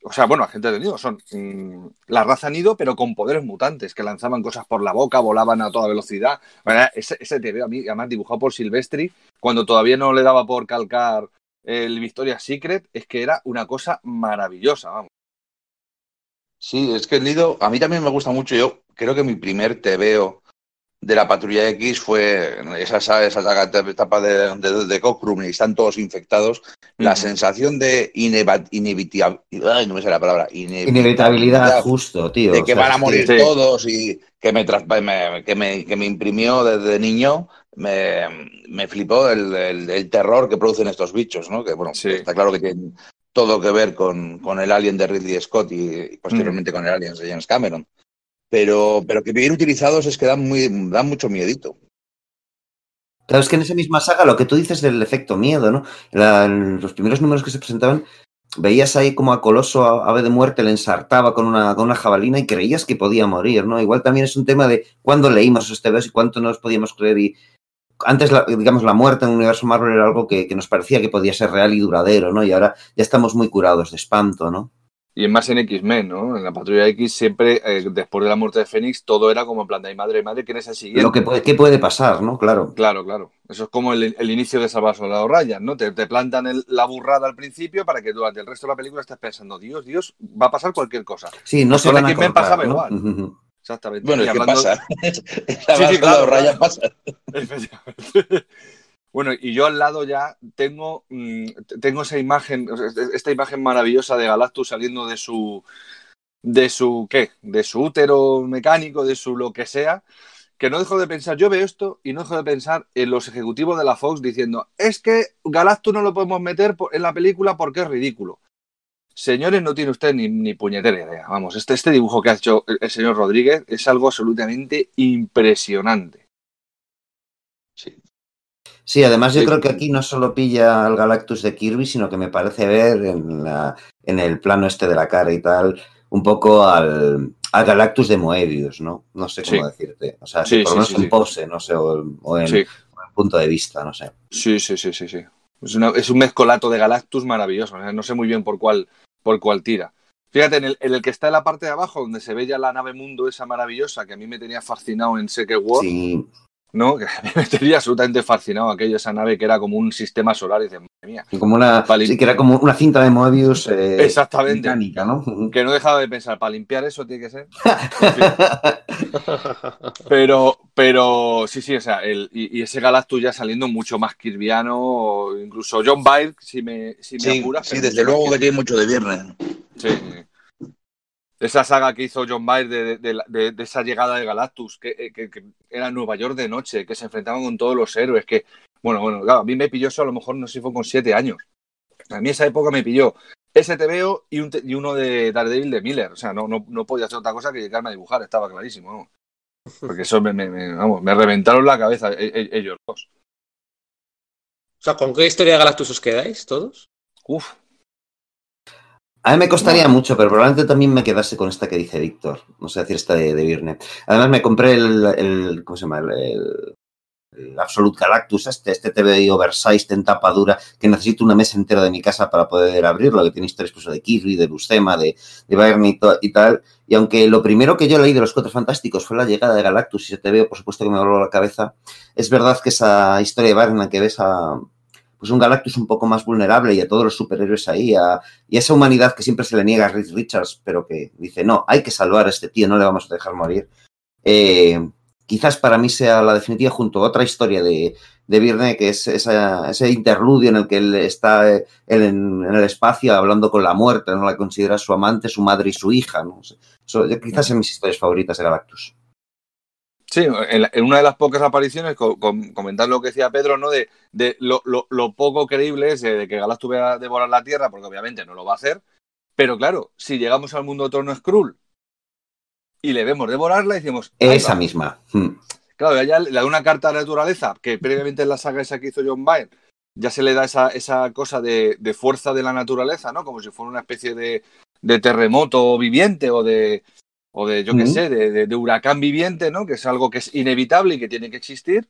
o sea, bueno, agentes del nido, son mm, la raza nido, pero con poderes mutantes, que lanzaban cosas por la boca, volaban a toda velocidad. Ese, ese te veo a mí, además dibujado por Silvestri, cuando todavía no le daba por calcar el Victoria's Secret, es que era una cosa maravillosa, vamos. Sí, es que el nido, a mí también me gusta mucho. Yo creo que mi primer tebeo de la Patrulla X fue esa, esa, esa etapa de, de, de Cockrum y están todos infectados. La sensación de inevitabilidad, no me sale la palabra, Inevitabilidad, justo, tío. de o que sea, van a morir Sí. todos y que me, me- que me, que me imprimió desde niño, me, me flipó el, el- el terror que producen estos bichos, ¿no? Que bueno, Sí. está claro que tienen todo que ver con, con el Alien de Ridley Scott y, y posteriormente con el Alien de James Cameron. Pero, pero que bien utilizados es que dan, muy, dan mucho miedito. Claro, es que en esa misma saga lo que tú dices del efecto miedo, ¿no? La- en los primeros números que se presentaban, veías ahí como a Coloso, a Ave de Muerte, le ensartaba con una, con una jabalina y creías que podía morir, ¿no? Igual también es un tema de cuándo leímos esos TVs y cuánto nos podíamos creer y antes, digamos, la muerte en el universo Marvel era algo que, que nos parecía que podía ser real y duradero, ¿no? Y ahora ya estamos muy curados de espanto, ¿no? Y es más en X-Men, ¿no? En la Patrulla X siempre, eh, después de la muerte de Fénix, todo era como en plan de "Ay, madre, madre, ¿quién es el siguiente? Lo que puede, ¿Qué puede pasar, no? Claro. Claro, claro. Eso es como el, el inicio de Salvar Soldado Ryan, ¿no? Te, te plantan el- la burrada al principio para que durante el resto de la película estés pensando, Dios, Dios, va a pasar cualquier cosa. Sí, no se van a cortar, pasaba ¿no? igual. Exactamente. Bueno, Y es que pasa. Sí, claro, raya claro. pasa. Bueno, y yo al lado ya tengo, mm, tengo esa imagen, esta imagen maravillosa de Galactus saliendo de su, de su, ¿qué? De su útero mecánico, de su lo que sea, que no dejo de pensar, yo veo esto y no dejo de pensar en los ejecutivos de la Fox diciendo, es que Galactus no lo podemos meter en la película porque es ridículo. Señores, no tiene usted ni, ni puñetera idea. Vamos, este, este dibujo que ha hecho el señor Rodríguez es algo absolutamente impresionante. Sí. Además yo Sí. creo que aquí no solo pilla al Galactus de Kirby, sino que me parece ver en, la- en el plano este de la cara y tal, un poco al, al Galactus de Moebius, ¿no? No sé cómo Sí. decirte. O sea, Sí, por lo menos en pose, no sé, o, o en, punto de vista, no sé. Sí, sí, sí, sí, sí. Es, una- es un mezcolato de Galactus maravilloso. no sé muy bien por cuál, por cuál tira. Fíjate, en el, en el que está en la parte de abajo, donde se ve ya la nave mundo esa maravillosa que a mí me tenía fascinado en Secret War, Sí, ¿no? Que a mí me tenía absolutamente fascinado aquello, esa nave que era como un sistema solar y dices, madre mía. como una, sí, que era como una cinta de Moebius eh, Exactamente. mecánica, ¿no? Que no dejaba de pensar, para limpiar eso tiene que ser. En fin. Pero, pero sí, sí, o sea, el, y, y ese Galactus ya saliendo mucho más kirviano, incluso John Byrne, si me, si me Sí, apuras, sí, desde luego que tiene mucho de viernes. Sí. Esa saga que hizo John Byrne de, de- de- de esa llegada de Galactus, que, eh, que- que era Nueva York de noche, que se enfrentaban con todos los héroes, que, bueno, bueno, claro, a mí me pilló eso a lo mejor, no sé si fue con siete años. A mí esa época me pilló ese TVO y, un te- y uno de Daredevil de Miller. O sea, no, no, no podía hacer otra cosa que llegarme a dibujar, estaba clarísimo. Porque eso me, me- me- vamos, me reventaron la cabeza e- e- ellos dos. O sea, ¿con qué historia de Galactus os quedáis todos? Uf, A mí me costaría mucho, pero probablemente también me quedase con esta que dice Víctor. No sé decir esta de, de Virne. Además, me compré el, el- ¿cómo se llama? El, el- el Absolute Galactus, este, este TVI oversized en tapa dura, que necesito una mesa entera de mi casa para poder abrirlo, que tiene historias pues, de Kirby, de Buscema, de, de Byrne y, to- y tal. Y aunque lo primero que yo leí de los Cuatro Fantásticos fue la llegada de Galactus y ese TVO, por supuesto que me voló la cabeza, es verdad que esa historia de la que ves a pues un Galactus un poco más vulnerable y a todos los superhéroes ahí, a, y esa humanidad que siempre se le niega a Reed Richards, pero que dice, no, hay que salvar a este tío, no le vamos a dejar morir. Eh, quizás para mí sea la definitiva junto a otra historia de, de Virne, que es esa- ese interludio en el que él está eh, él en, en el espacio hablando con la muerte, ¿no? la considera su amante, su madre y su hija. ¿no? Eso, yo- quizás son mis historias favoritas de Galactus. Sí, en, la- en una de las pocas apariciones, co- com- comentar lo que decía Pedro, ¿no? De, de lo, lo- lo poco creíble es de que Galactus vaya a devorar la Tierra, porque obviamente no lo va a hacer. Pero claro, si llegamos al mundo Trono Skrull y le vemos devorarla, decimos. "Ahí Esa va". misma. Mm. Claro, ya le da una carta a la naturaleza, que previamente en la saga esa que hizo John Byrne, ya se le da esa, esa cosa de, de fuerza de la naturaleza, ¿no? Como si fuera una especie de, de terremoto viviente o de, o de yo qué sé, de, de- de huracán viviente, ¿no? Que es algo que es inevitable y que tiene que existir.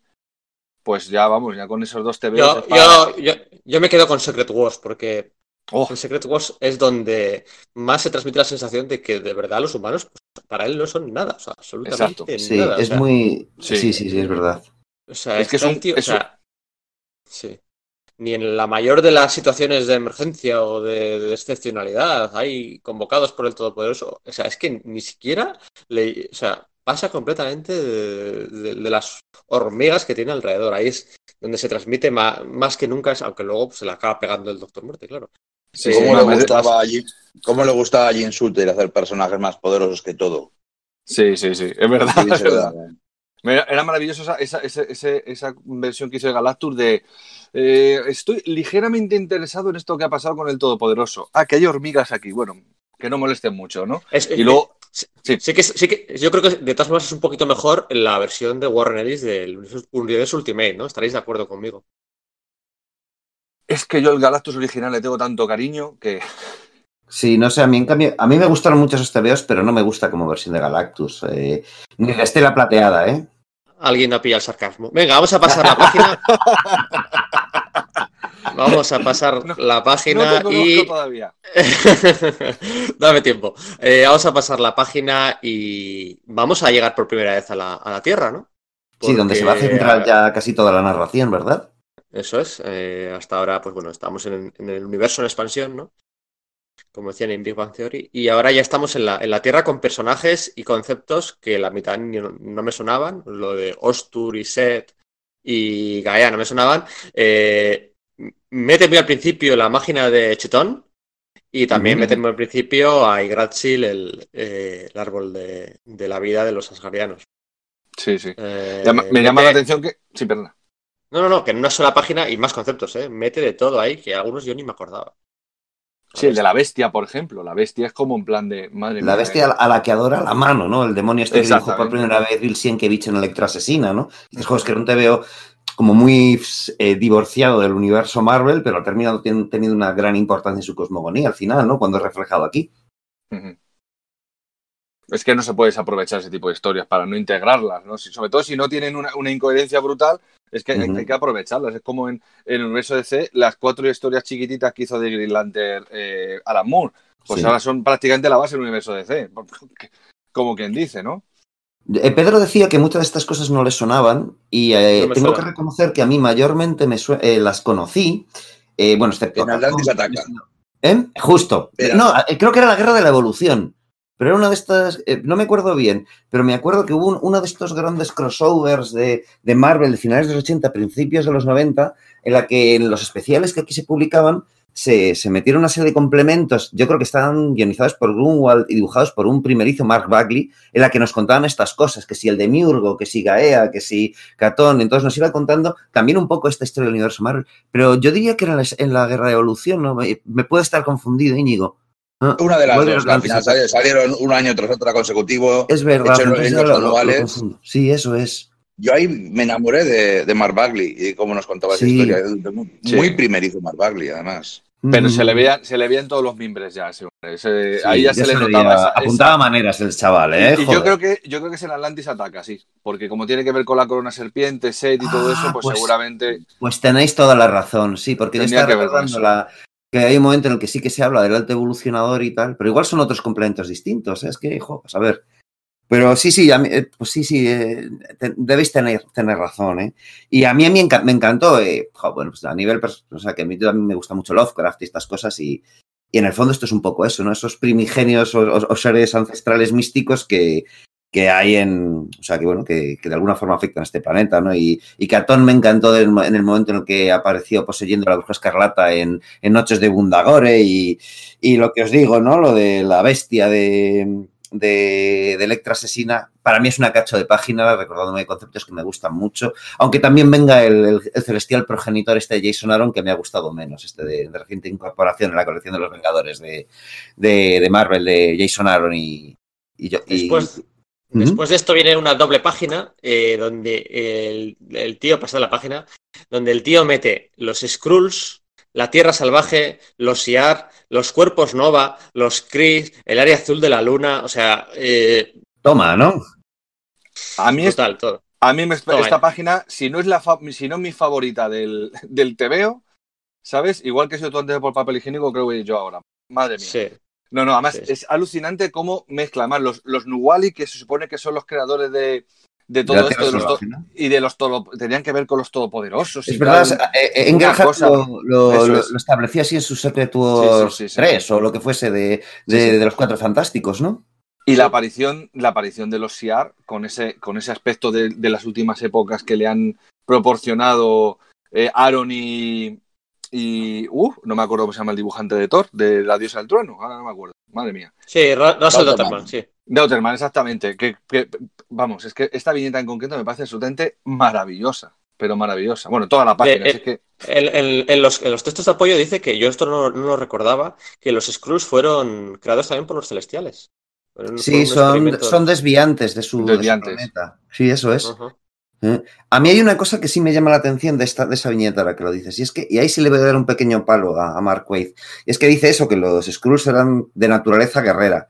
Pues ya vamos, ya con esos dos TVs. Yo, para- yo, yo, yo me quedo con Secret Wars porque Oh, en Secret Wars es donde más se transmite la sensación de que de verdad los humanos pues, para él no son nada, o sea, absolutamente Exacto. Sí, nada. o es sea, muy... Sí. Sí, sí, sí, es verdad. o sea, es que es un- tío- o un- sea, sí. Ni en la mayor de las situaciones de emergencia o de, de excepcionalidad hay convocados por el Todopoderoso. O sea, es que ni siquiera le, o sea, pasa completamente de, de- de las hormigas que tiene alrededor. Ahí es donde se transmite más, que nunca, es- aunque luego pues, se le acaba pegando el Doctor Muerte, claro. sí, ¿Cómo, sí, le gustaba a Jim, ¿Cómo le gustaba a Jim Shooter hacer personajes más poderosos que todo? sí, sí, sí, es verdad. Sí, es es verdad. Era, maravilloso esa, esa, ese- esa versión que hizo de Galactus de eh, estoy ligeramente interesado en esto que ha pasado con el Todopoderoso. Ah, que hay hormigas aquí. Bueno, que no molesten mucho, ¿no? Es- Y luego, Sí, Sí. sí que, sí que yo creo que de todas formas es un poquito mejor la versión de Warren Ellis del universo Ultimate, ¿no? Estaréis de acuerdo conmigo. es que yo el Galactus original le tengo tanto cariño que Sí, no sé, a mí en cambio, a mí me gustaron mucho esos TVOs, pero no me gusta como versión de Galactus. eh, ni la estela plateada, ¿eh? Alguien ha pillado el sarcasmo. Venga, vamos a pasar la página. Vamos a pasar No, la No página te y. todavía. Dame tiempo. Eh, vamos a pasar la página y vamos a llegar por primera vez a la, a la Tierra, ¿no? Sí, donde se va a Porque, centrar eh, ya casi toda la narración, ¿verdad? Eso es. eh, hasta ahora, pues bueno, estamos en, en el universo en expansión, ¿no? Como decían en Big Bang Theory. Y ahora ya estamos en la, en la Tierra con personajes y conceptos que la mitad ni- no, me sonaban. Lo de Ostur y Set y Gaia no me sonaban. Eh, mete muy al principio la máquina de Chetón. Y también mete muy al principio a Yggdrasil, el, eh, el árbol de, de la vida de los asgardianos. Sí, sí. Eh, Llama- me llama la atención que. Sí, perdona. no, no, no, que en una sola página y más conceptos, ¿eh? Mete de todo ahí, que algunos yo ni me acordaba. Sí, el de la bestia, por ejemplo. La bestia es como en plan de. Madre La bestia eh. a la que adora la mano, ¿no? El demonio este que dibujó por primera vez Bill Sienkiewicz en Electro Asesina, ¿no? Juegos que no te veo como muy eh, divorciado del universo Marvel, pero ha terminado ten- teniendo una gran importancia en su cosmogonía al final, ¿no? Cuando es reflejado aquí. Es que no se puede desaprovechar ese tipo de historias para no integrarlas, ¿no? Si- sobre todo si no tienen una, una incoherencia brutal, es que hay, que aprovecharlas. Es como en, en el universo DC, las cuatro historias chiquititas que hizo de Green Lantern eh, Alan Moore, pues Sí. ahora son prácticamente la base del universo DC. Como quien dice, ¿no? Eh, Pedro decía que muchas de estas cosas no le sonaban y eh, No tengo suena. que reconocer que a mí mayormente me sue- eh, las conocí, eh, bueno, excepto... En Atlantis Ataca. ¿Eh? Justo. Era. No, creo que era la guerra de la evolución. Pero era una de estas, eh, no me acuerdo bien, pero me acuerdo que hubo un- uno de estos grandes crossovers de, de Marvel de finales de los 80, principios de los 90, en la que en los especiales que aquí se publicaban se, se metieron una serie de complementos, yo creo que estaban guionizados por Grunwald y dibujados por un primerizo Mark Bagley, en la que nos contaban estas cosas, que si el de Miurgo, que si Gaea, que si Catón, entonces nos iba contando también un poco esta historia del universo Marvel. Pero yo diría que era en la, en la guerra de evolución, ¿no? Me, me puede estar confundido, Íñigo. Ah, Una de las dos, al final salieron un año tras otro consecutivo. Es verdad, en- los anuales. Sí, eso es. Yo ahí me enamoré de, de Mark Bagley y cómo nos contaba esa Sí. historia. Muy, Sí. muy primerizo Mark Bagley, además. Pero se le Mm. veían, se le veían todos los mimbres ya, ese hombre. Ese- Sí, ahí ya, se le veía- notaba esa- Apuntaba esa- maneras el chaval, ¿eh? Y yo creo que yo creo que es el Atlantis ataca, sí, porque como tiene que ver con la corona serpiente, Set y todo Ah, eso, pues, pues- seguramente Pues tenéis toda la razón, sí, porque yo estaba que ver con recordando la, que hay un momento en el que sí que se habla del alto evolucionador y tal, pero igual son otros complementos distintos, ¿eh? es que, jo, pues a ver. Pero sí, sí, eh, pues sí, sí, eh, debéis tener, tener razón, ¿eh? Y a mí, a mí me encantó, eh, bueno, pues a nivel, o sea, que a mí también me gusta mucho Lovecraft y estas cosas y, y en el fondo esto es un poco eso, ¿no? Esos primigenios o seres ancestrales místicos que, que hay en, o sea, que bueno, que, que de alguna forma afectan a este planeta, ¿no? Y, y Catón me encantó en el momento en el que apareció poseyendo la bruja escarlata en, en Noches de Bundagore y, y lo que os digo, ¿no? Lo de la bestia de, de, de Electra Asesina, para mí es una cacho de página, recordándome conceptos que me gustan mucho, aunque también venga el, el- el celestial progenitor este de Jason Aaron, que me ha gustado menos, este de, de reciente incorporación en la colección de los Vengadores de, de, Marvel, de Jason Aaron y... yo, y- Después. Después de esto viene una doble página eh, donde el, el tío, pasa la página, donde el tío mete los Skrulls, la Tierra Salvaje, los Siar, los Cuerpos Nova, los Kree, el área azul de la luna, o sea, eh, Toma, ¿no? a mí es- total, todo. a mí me, Toma esta ya. página, si no es la fa- si no es mi favorita del, del TVO, ¿sabes? Igual que si tú antes por papel higiénico, creo que yo ahora. Madre mía. Sí. No, no, además es alucinante cómo mezcla más los, los Nuwali, que se supone que son los creadores de, de todo esto, de los to- Salvaje, ¿no? y de los todo, tenían que ver con los todopoderosos. y Es verdad, tal. eh, eh, cosa- lo, lo- eso lo- es. lo establecía así en sus Secret Wars Sí, sí, sí, sí. 3 o lo que fuese de, de- Sí, sí. de los Cuatro Fantásticos, ¿no? Y la aparición, la aparición de los Siar con ese, con ese aspecto de, de las últimas épocas que le han proporcionado eh, Aaron y. y uh, no me acuerdo cómo se llama el dibujante de Thor, de La diosa del trueno, ahora no me acuerdo. Madre mía. Sí, Russell. Dauterman, sí. Deuterman, exactamente. Que, que- vamos, es que esta viñeta en concreto me parece absolutamente maravillosa. Pero maravillosa. Bueno, toda la página. Eh, es que En, en- en los, en los textos de apoyo dice que yo esto no, no lo recordaba, que los Skrulls fueron creados también por los celestiales. Sí, son, son desviantes de su, de planeta. Sí, eso es. ¿Eh? A mí hay una cosa que sí me llama la atención de, esta, de esa viñeta ahora que lo dices, y es que, y ahí sí le voy a dar un pequeño palo a, Mark Waid, es que dice eso, que los Skrulls eran de naturaleza guerrera.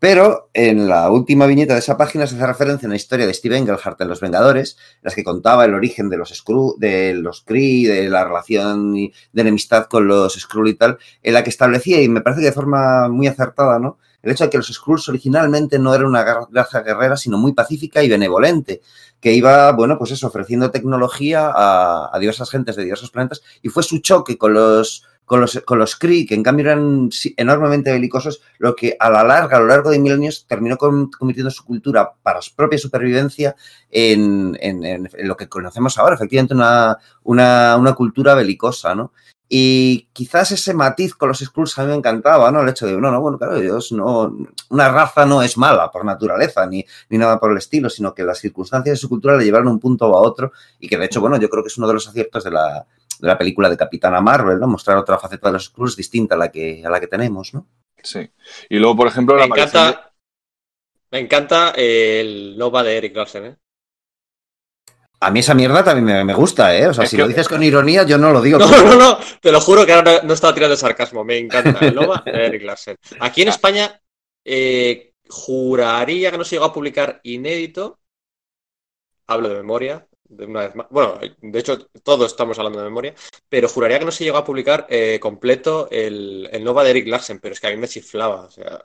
Pero en la última viñeta de esa página se hace referencia a una historia de Steve Engelhart en Los Vengadores, en las que contaba el origen de los Skrull, de los Kree, de la relación de enemistad con los Skrull y tal, en la que establecía, y me parece que de forma muy acertada, ¿no? El hecho de que los Skrulls originalmente no eran una raza guerrera, sino muy pacífica y benevolente, que iba, bueno, pues eso, ofreciendo tecnología a, diversas gentes de diversos planetas, y fue su choque con los, con los, con los Kree, que en cambio eran enormemente belicosos, lo que a la larga, a lo largo de milenios, terminó con- convirtiendo su cultura para su propia supervivencia en, en- en- en lo que conocemos ahora, efectivamente una, una, una cultura belicosa, ¿no? Y quizás ese matiz con los Skrulls a mí me encantaba, ¿no? El hecho de, no, no, bueno, claro, ellos no, una raza no es mala por naturaleza, ni, ni nada por el estilo, sino que las circunstancias de su cultura le llevaron a un punto o a otro, y que de hecho, bueno, yo creo que es uno de los aciertos de la, de la película de Capitana Marvel, ¿no? Mostrar otra faceta de los Skrulls distinta a la que, a la que tenemos, ¿no? Sí. Y luego, por ejemplo, Me la de- encanta, me encanta el Nova de Eric Larsen, ¿eh? A mí esa mierda también me, me gusta, ¿eh? O sea, Es si que- lo dices con ironía, yo no lo digo. No, como- no, no, te lo juro que ahora no, no estaba tirando sarcasmo, me encanta el Nova de Eric Larsen. Aquí en España eh, juraría que no se llegó a publicar inédito, hablo de memoria, de una vez más, bueno, de hecho todos estamos hablando de memoria, pero juraría que no se llegó a publicar eh, completo el, el Nova de Eric Larsen, pero es que a mí me chiflaba, o sea,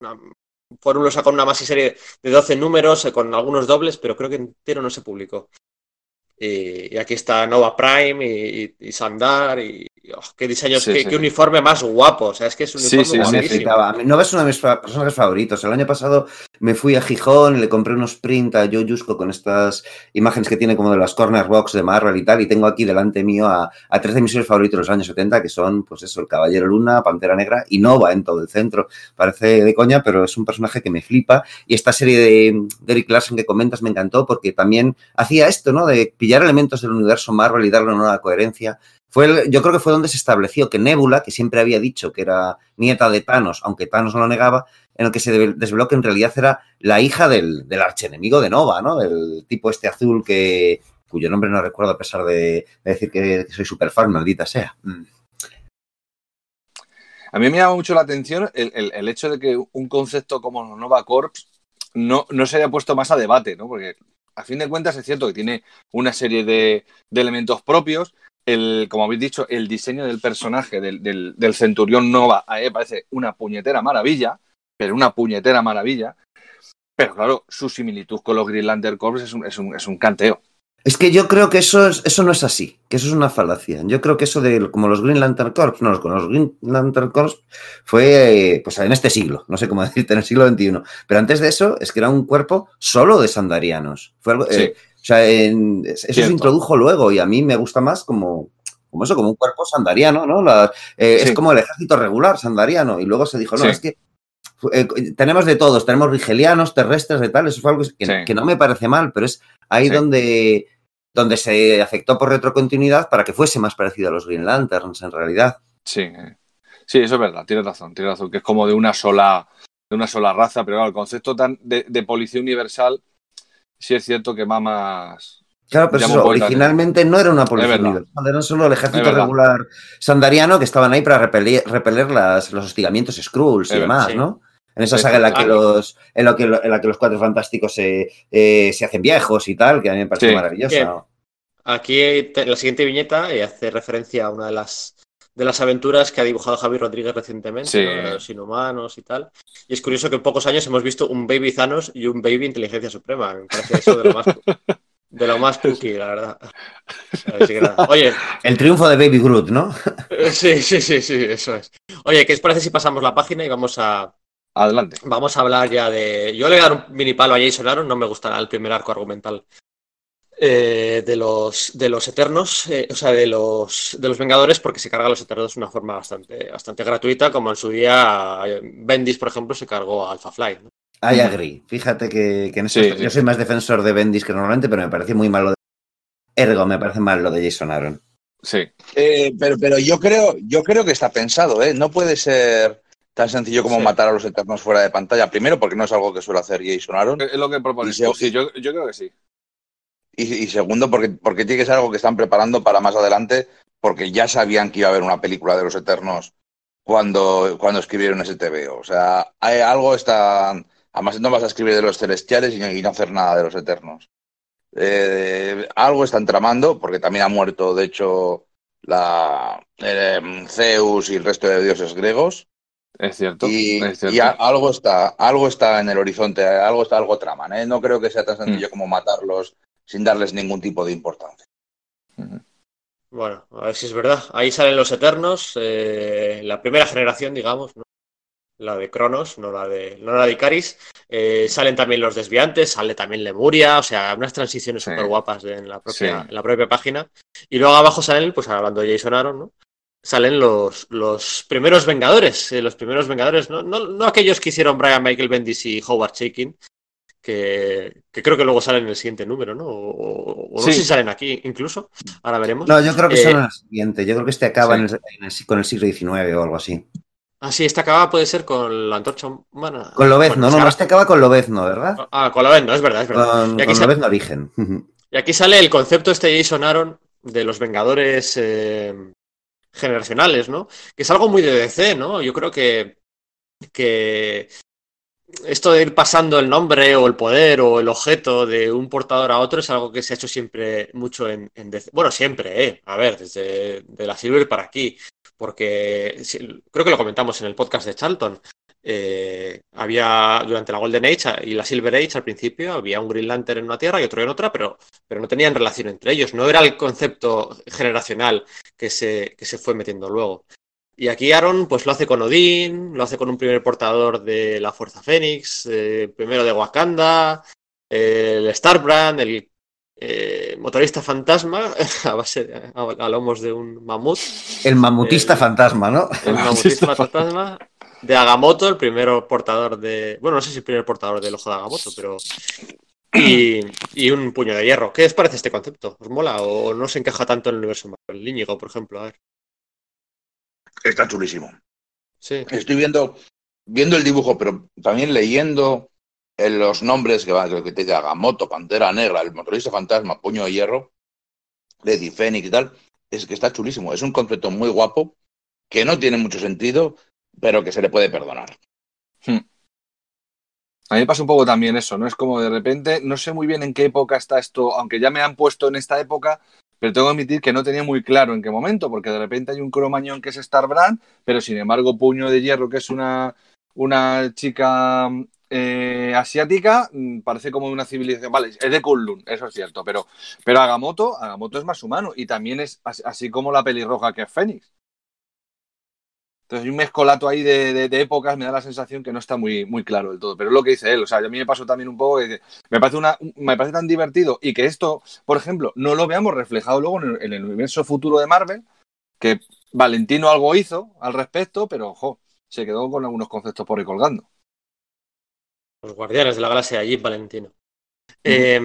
una, Forum lo sacó una maxi serie de 12 números eh, con algunos dobles, pero creo que entero no se publicó. Y, y aquí está Nova Prime y, y- Sandar y, oh, qué diseños, Sí, qué, sí. qué uniforme más guapo. O sea, es que es un uniforme sí, A mí me guapísimo. flipaba. A mí- Nova es uno de mis personajes favoritos. El año pasado me fui a Gijón y le compré unos print a Joe Yusko con estas imágenes que tiene como de las corner box de Marvel y tal. Y tengo aquí delante mío a, a tres de mis favoritos de los años 70, que son, pues eso, el Caballero Luna, Pantera Negra y Nova en todo el centro. Parece de coña, pero es un personaje que me flipa. Y esta serie de, de Eric Larson que comentas me encantó porque también hacía esto, ¿no? De pillar elementos del universo Marvel y darle una nueva coherencia. Fue yo creo que fue donde se estableció que Nebula, que siempre había dicho que era nieta de Thanos, aunque Thanos no lo negaba, en el que se desveló que en realidad era la hija del, del archenemigo de Nova, ¿no? El tipo este azul que cuyo nombre no recuerdo a pesar de, de decir que, que soy super fan, maldita sea. Mm. A mí me llama mucho la atención el, el- el hecho de que un concepto como Nova Corps no, no se haya puesto más a debate, ¿no? Porque a fin de cuentas es cierto que tiene una serie de, elementos propios. El, como habéis dicho, el diseño del personaje del, Centurión Nova a parece una puñetera maravilla, pero una puñetera maravilla. Pero claro, su similitud con los Green Lantern Corps es un canteo. Es que yo creo que eso, es- eso no es así, que eso es una falacia. Yo creo que eso de como los Green Lantern Corps, no, con los Green Lantern Corps fue eh, pues en este siglo, no sé cómo decirte, en el siglo XXI. Pero antes de eso, es que era un cuerpo solo de sandarianos. Fue algo, Sí. eh, o sea, en- eso se introdujo luego y a mí me gusta más como, como eso, como un cuerpo sandariano, ¿no? La- eh, Sí. Es como el ejército regular sandariano. Y luego se dijo, no, Sí. es que eh, tenemos de todos, tenemos rigelianos, terrestres, de tal, eso fue algo que, Sí. que no me parece mal, pero es ahí Sí. donde, donde se afectó por retrocontinuidad para que fuese más parecido a los Green Lanterns en realidad. Sí, sí, eso es verdad, tienes razón, tienes razón, que es como de una sola, de una sola raza, pero claro, el concepto tan de, de policía universal sí es cierto que va más. Claro, pero eso, originalmente no era una policía universal, era solo el ejército regular sandariano que estaban ahí para repeler, repeler las, los hostigamientos Skrulls y Es demás, sí. ¿no? En esa saga en la que los, en la que, en la que los cuatro fantásticos se, eh, se hacen viejos y tal, que a mí me parece Sí. maravilloso. Aquí te- la siguiente viñeta eh, hace referencia a una de las de las aventuras que ha dibujado Javi Rodríguez recientemente, Sí. ¿no? los inhumanos y tal. Y es curioso que en pocos años hemos visto un Baby Thanos y un Baby Inteligencia Suprema. Me parece eso de lo más, de lo más cookie, la verdad. Así que nada. Oye, El triunfo de Baby Groot, ¿no? eh, sí, sí, sí, sí, eso es. Oye, ¿qué os parece si pasamos la página y vamos a, Adelante. Vamos a hablar ya de. Yo le voy a dar un mini palo a Jason Aaron, no me gustará el primer arco argumental eh, de, los, de los Eternos, eh, o sea, de los, de los Vengadores, porque se carga a los Eternos de una forma bastante, bastante gratuita, como en su día eh, Bendis, por ejemplo, se cargó a Alpha Fly. ¿no? I agree. Fíjate que, que en eso Sí, yo soy más defensor de Bendis que normalmente, pero me parece muy mal lo de. Ergo, me parece mal lo de Jason Aaron. Sí. Eh, pero, pero yo creo, yo creo que está pensado, ¿eh? No puede ser tan sencillo como Sí. matar a los eternos fuera de pantalla. Primero, porque no es algo que suele hacer Jason Aaron. Es lo que propones Y se- tú. Sí, yo, yo creo que sí. Y, y segundo, porque, porque tiene que ser algo que están preparando para más adelante, porque ya sabían que iba a haber una película de los Eternos cuando, cuando escribieron ese TVO. O sea, hay algo está. Además, no vas a escribir de los celestiales y no, y no hacer nada de los eternos. Eh, algo están tramando, porque también ha muerto, de hecho, la eh, Zeus y el resto de dioses griegos. Es cierto. Y, es cierto. y a- algo está, algo está en el horizonte, algo está, algo traman. ¿eh? No creo que sea tan Mm. sencillo como matarlos sin darles ningún tipo de importancia. Bueno, a ver si es verdad. Ahí salen los Eternos, eh, la primera generación, digamos, ¿no? la de Cronos, no la de, no la de Icaris. Eh, salen también los desviantes, sale también Lemuria, o sea, unas transiciones Sí. súper guapas en la propia, Sí. en la propia página. Y luego abajo salen, pues hablando de Jason Aaron, ¿no? Salen los, los primeros Vengadores, eh, los primeros Vengadores, ¿no? No, no aquellos que hicieron Brian Michael Bendis y Howard Shakin, que, que creo que luego salen en el siguiente número, ¿no? O, no Sí. sé si salen aquí incluso, ahora veremos. No, yo creo que Eh, son el siguiente. Yo creo que este acaba sí. en el- en el- con el siglo XIX o algo así. Ah, sí, esta acaba puede ser con la antorcha humana. Con Lobezno, Bueno, no, no, este acaba con Lobezno, ¿verdad? Ah, con Lobezno, es verdad, es verdad. Con, Y aquí con sa- Lobezno Origen. Y aquí sale el concepto este de Jason Aaron de los Vengadores eh, generacionales, ¿no? Que es algo muy de DC, ¿no? Yo creo que, que esto de ir pasando el nombre o el poder o el objeto de un portador a otro es algo que se ha hecho siempre mucho en. Bueno, siempre, ¿eh? A ver, desde de la Silver para aquí. Porque creo que lo comentamos en el podcast de Charlton. Eh, había durante la Golden Age y la Silver Age al principio había un Green Lantern en una tierra y otro en otra, pero, pero no tenían relación entre ellos. No era el concepto generacional que se, que se fue metiendo luego. Y aquí Aaron pues lo hace con Odín, lo hace con un primer portador de la Fuerza Fénix, eh, primero de Wakanda, eh, el Starbrand, el eh, motorista fantasma, a base de- a, a lomos de un mamut, El mamutista El- fantasma, ¿no? el mamutista fantasma, de Agamotto, el primer portador de. Bueno, no sé si el primer portador del ojo de Agamotto, pero. Y, y un puño de hierro. ¿Qué os parece este concepto? ¿Os mola o no se encaja tanto en el universo Marvel? Íñigo, por ejemplo, a ver. Está chulísimo. Sí. Estoy viendo, viendo el dibujo, pero también leyendo eh, los nombres que van, que te dice Agamotto, Pantera Negra, el motorista fantasma, Puño de Hierro, Lady Phoenix y tal. Es que está chulísimo. Es un concepto muy guapo, que no tiene mucho sentido, pero que se le puede perdonar. A mí me pasa un poco también eso, ¿no? Es como de repente, no sé muy bien en qué época está esto, aunque ya me han puesto en esta época, pero tengo que admitir que no tenía muy claro en qué momento, porque de repente hay un cromañón que es Starbrand, pero sin embargo Puño de Hierro, que es una, una chica eh, asiática, mm, parece como una civilización. Vale, es de Kunlun, eso es cierto, pero, pero Agamotto, Agamotto es más humano y también es as- así como la pelirroja que es Fénix. Entonces hay un mezcolato ahí de, de- de épocas, me da la sensación que no está muy, muy claro del todo. Pero es lo que dice él, o sea, a mí me pasó también un poco que me parece, una, me parece tan divertido y que esto, por ejemplo, no lo veamos reflejado luego en el, en el universo futuro de Marvel, que Valentino algo hizo al respecto, pero ojo, se quedó con algunos conceptos por ahí colgando. Los Guardianes de la Galaxia, Jeep Valentino. Eh,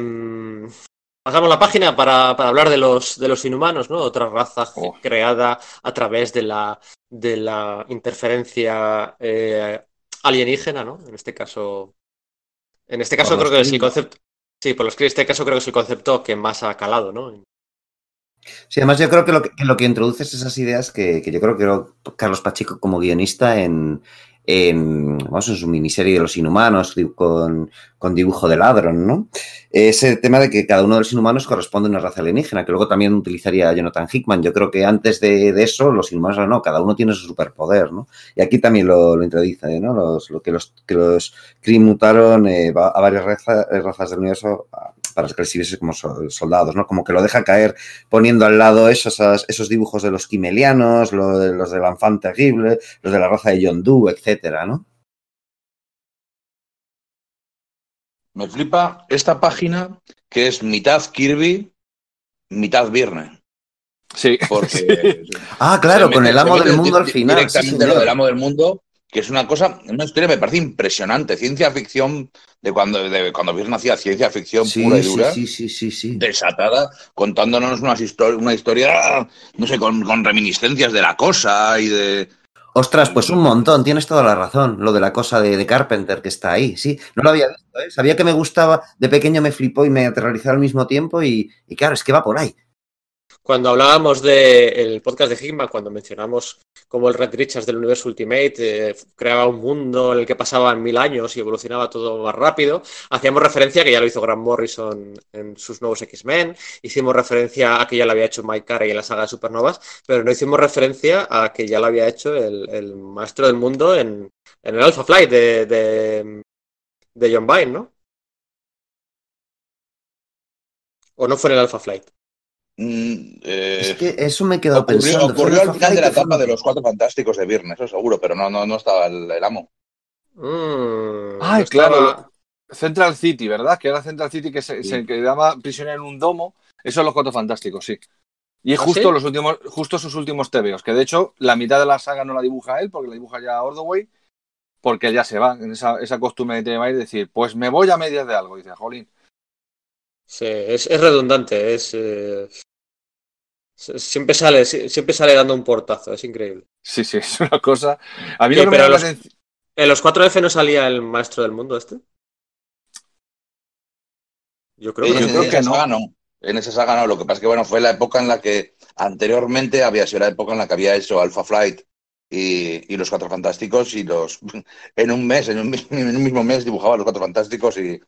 pasamos la página para, para hablar de los, de los inhumanos, ¿no? Otra raza Oh. creada a través de la, de la interferencia eh, alienígena, ¿no? En este caso. En este caso Por creo que es el concepto. Sí, por los que en este caso creo que es el concepto que más ha calado, ¿no? Sí, además yo creo que lo que, que lo que introduces esas ideas que, que yo creo que lo- Carlos Pacheco como guionista en, en, vamos, en su miniserie de los inhumanos con, con dibujo de ladrón, ¿no? Ese tema de que cada uno de los inhumanos corresponde a una raza alienígena, que luego también utilizaría Jonathan Hickman. Yo creo que antes de, eso los inhumanos no, cada uno tiene su superpoder, ¿no? Y aquí también lo, lo introduce, ¿no? Los, lo que los, que los Kree mutaron eh, a varias raza- razas del universo para que les como sol- soldados, ¿no? Como que lo deja caer poniendo al lado esos, esos dibujos de los quimelianos, lo de- los del Enfant Terrible, los de la raza de Yondu, etcétera, ¿no? Me flipa esta página que es mitad Kirby, mitad Viernes. Sí. Porque Ah, claro, con el amo del mundo al final. sí, Directamente lo señor. del amo del mundo, que es una cosa, una historia me parece impresionante. Ciencia ficción de cuando, de cuando hacía ciencia ficción Sí, pura y dura. sí, sí, sí, sí. desatada, contándonos unas histori- una historia, no sé, con, con reminiscencias de la cosa y de... Ostras, pues un montón, tienes toda la razón. Lo de la cosa de, de Carpenter que está ahí, sí. No lo había visto, ¿eh? Sabía que me gustaba, de pequeño me flipó y me aterrorizó al mismo tiempo y, y claro, es que va por ahí. Cuando hablábamos del podcast de Hickman, cuando mencionamos cómo el Red Richards del universo Ultimate eh, creaba un mundo en el que pasaban mil años y evolucionaba todo más rápido, hacíamos referencia que ya lo hizo Grant Morrison en sus nuevos X-Men, hicimos referencia a que ya lo había hecho Mike Carey en la saga de Supernovas, pero no hicimos referencia a que ya lo había hecho el, maestro del mundo en, el Alpha Flight de, de, de John Byrne, ¿no? ¿O no fue en el Alpha Flight? Mm, eh, Es que eso me he quedado ocurrió pensando. ocurrió al final de la etapa de los cuatro fantásticos de Viernes, eso seguro, pero no, no, no estaba el, el amo. Mm, Ay, no estaba- claro. Central City, ¿verdad? Que era Central City que se, Sí. se quedaba prisionero en un domo. Eso es los cuatro fantásticos, sí. Y es ¿Ah, justo sí? los últimos, justo sus últimos tebeos, que de hecho la mitad de la saga no la dibuja él, porque la dibuja ya Ordoway, porque él ya se va, en esa, esa costumbre que tiene de decir, pues me voy a medias de algo, dice, jolín. Sí, es, es redundante, es eh, siempre sale, sie- siempre sale dando un portazo, es increíble. Sí, sí, es una cosa. A mí Sí, me los-. ¿En los 4F no salía el maestro del mundo este? Yo creo En, que yo no. creo en que no. saga no. En esa saga no. Lo que pasa es que bueno, fue la época en la que anteriormente había sido la época en la que había hecho Alpha Flight y, y los Cuatro Fantásticos y los en un mes, en un, en un mismo mes dibujaba los Cuatro Fantásticos y,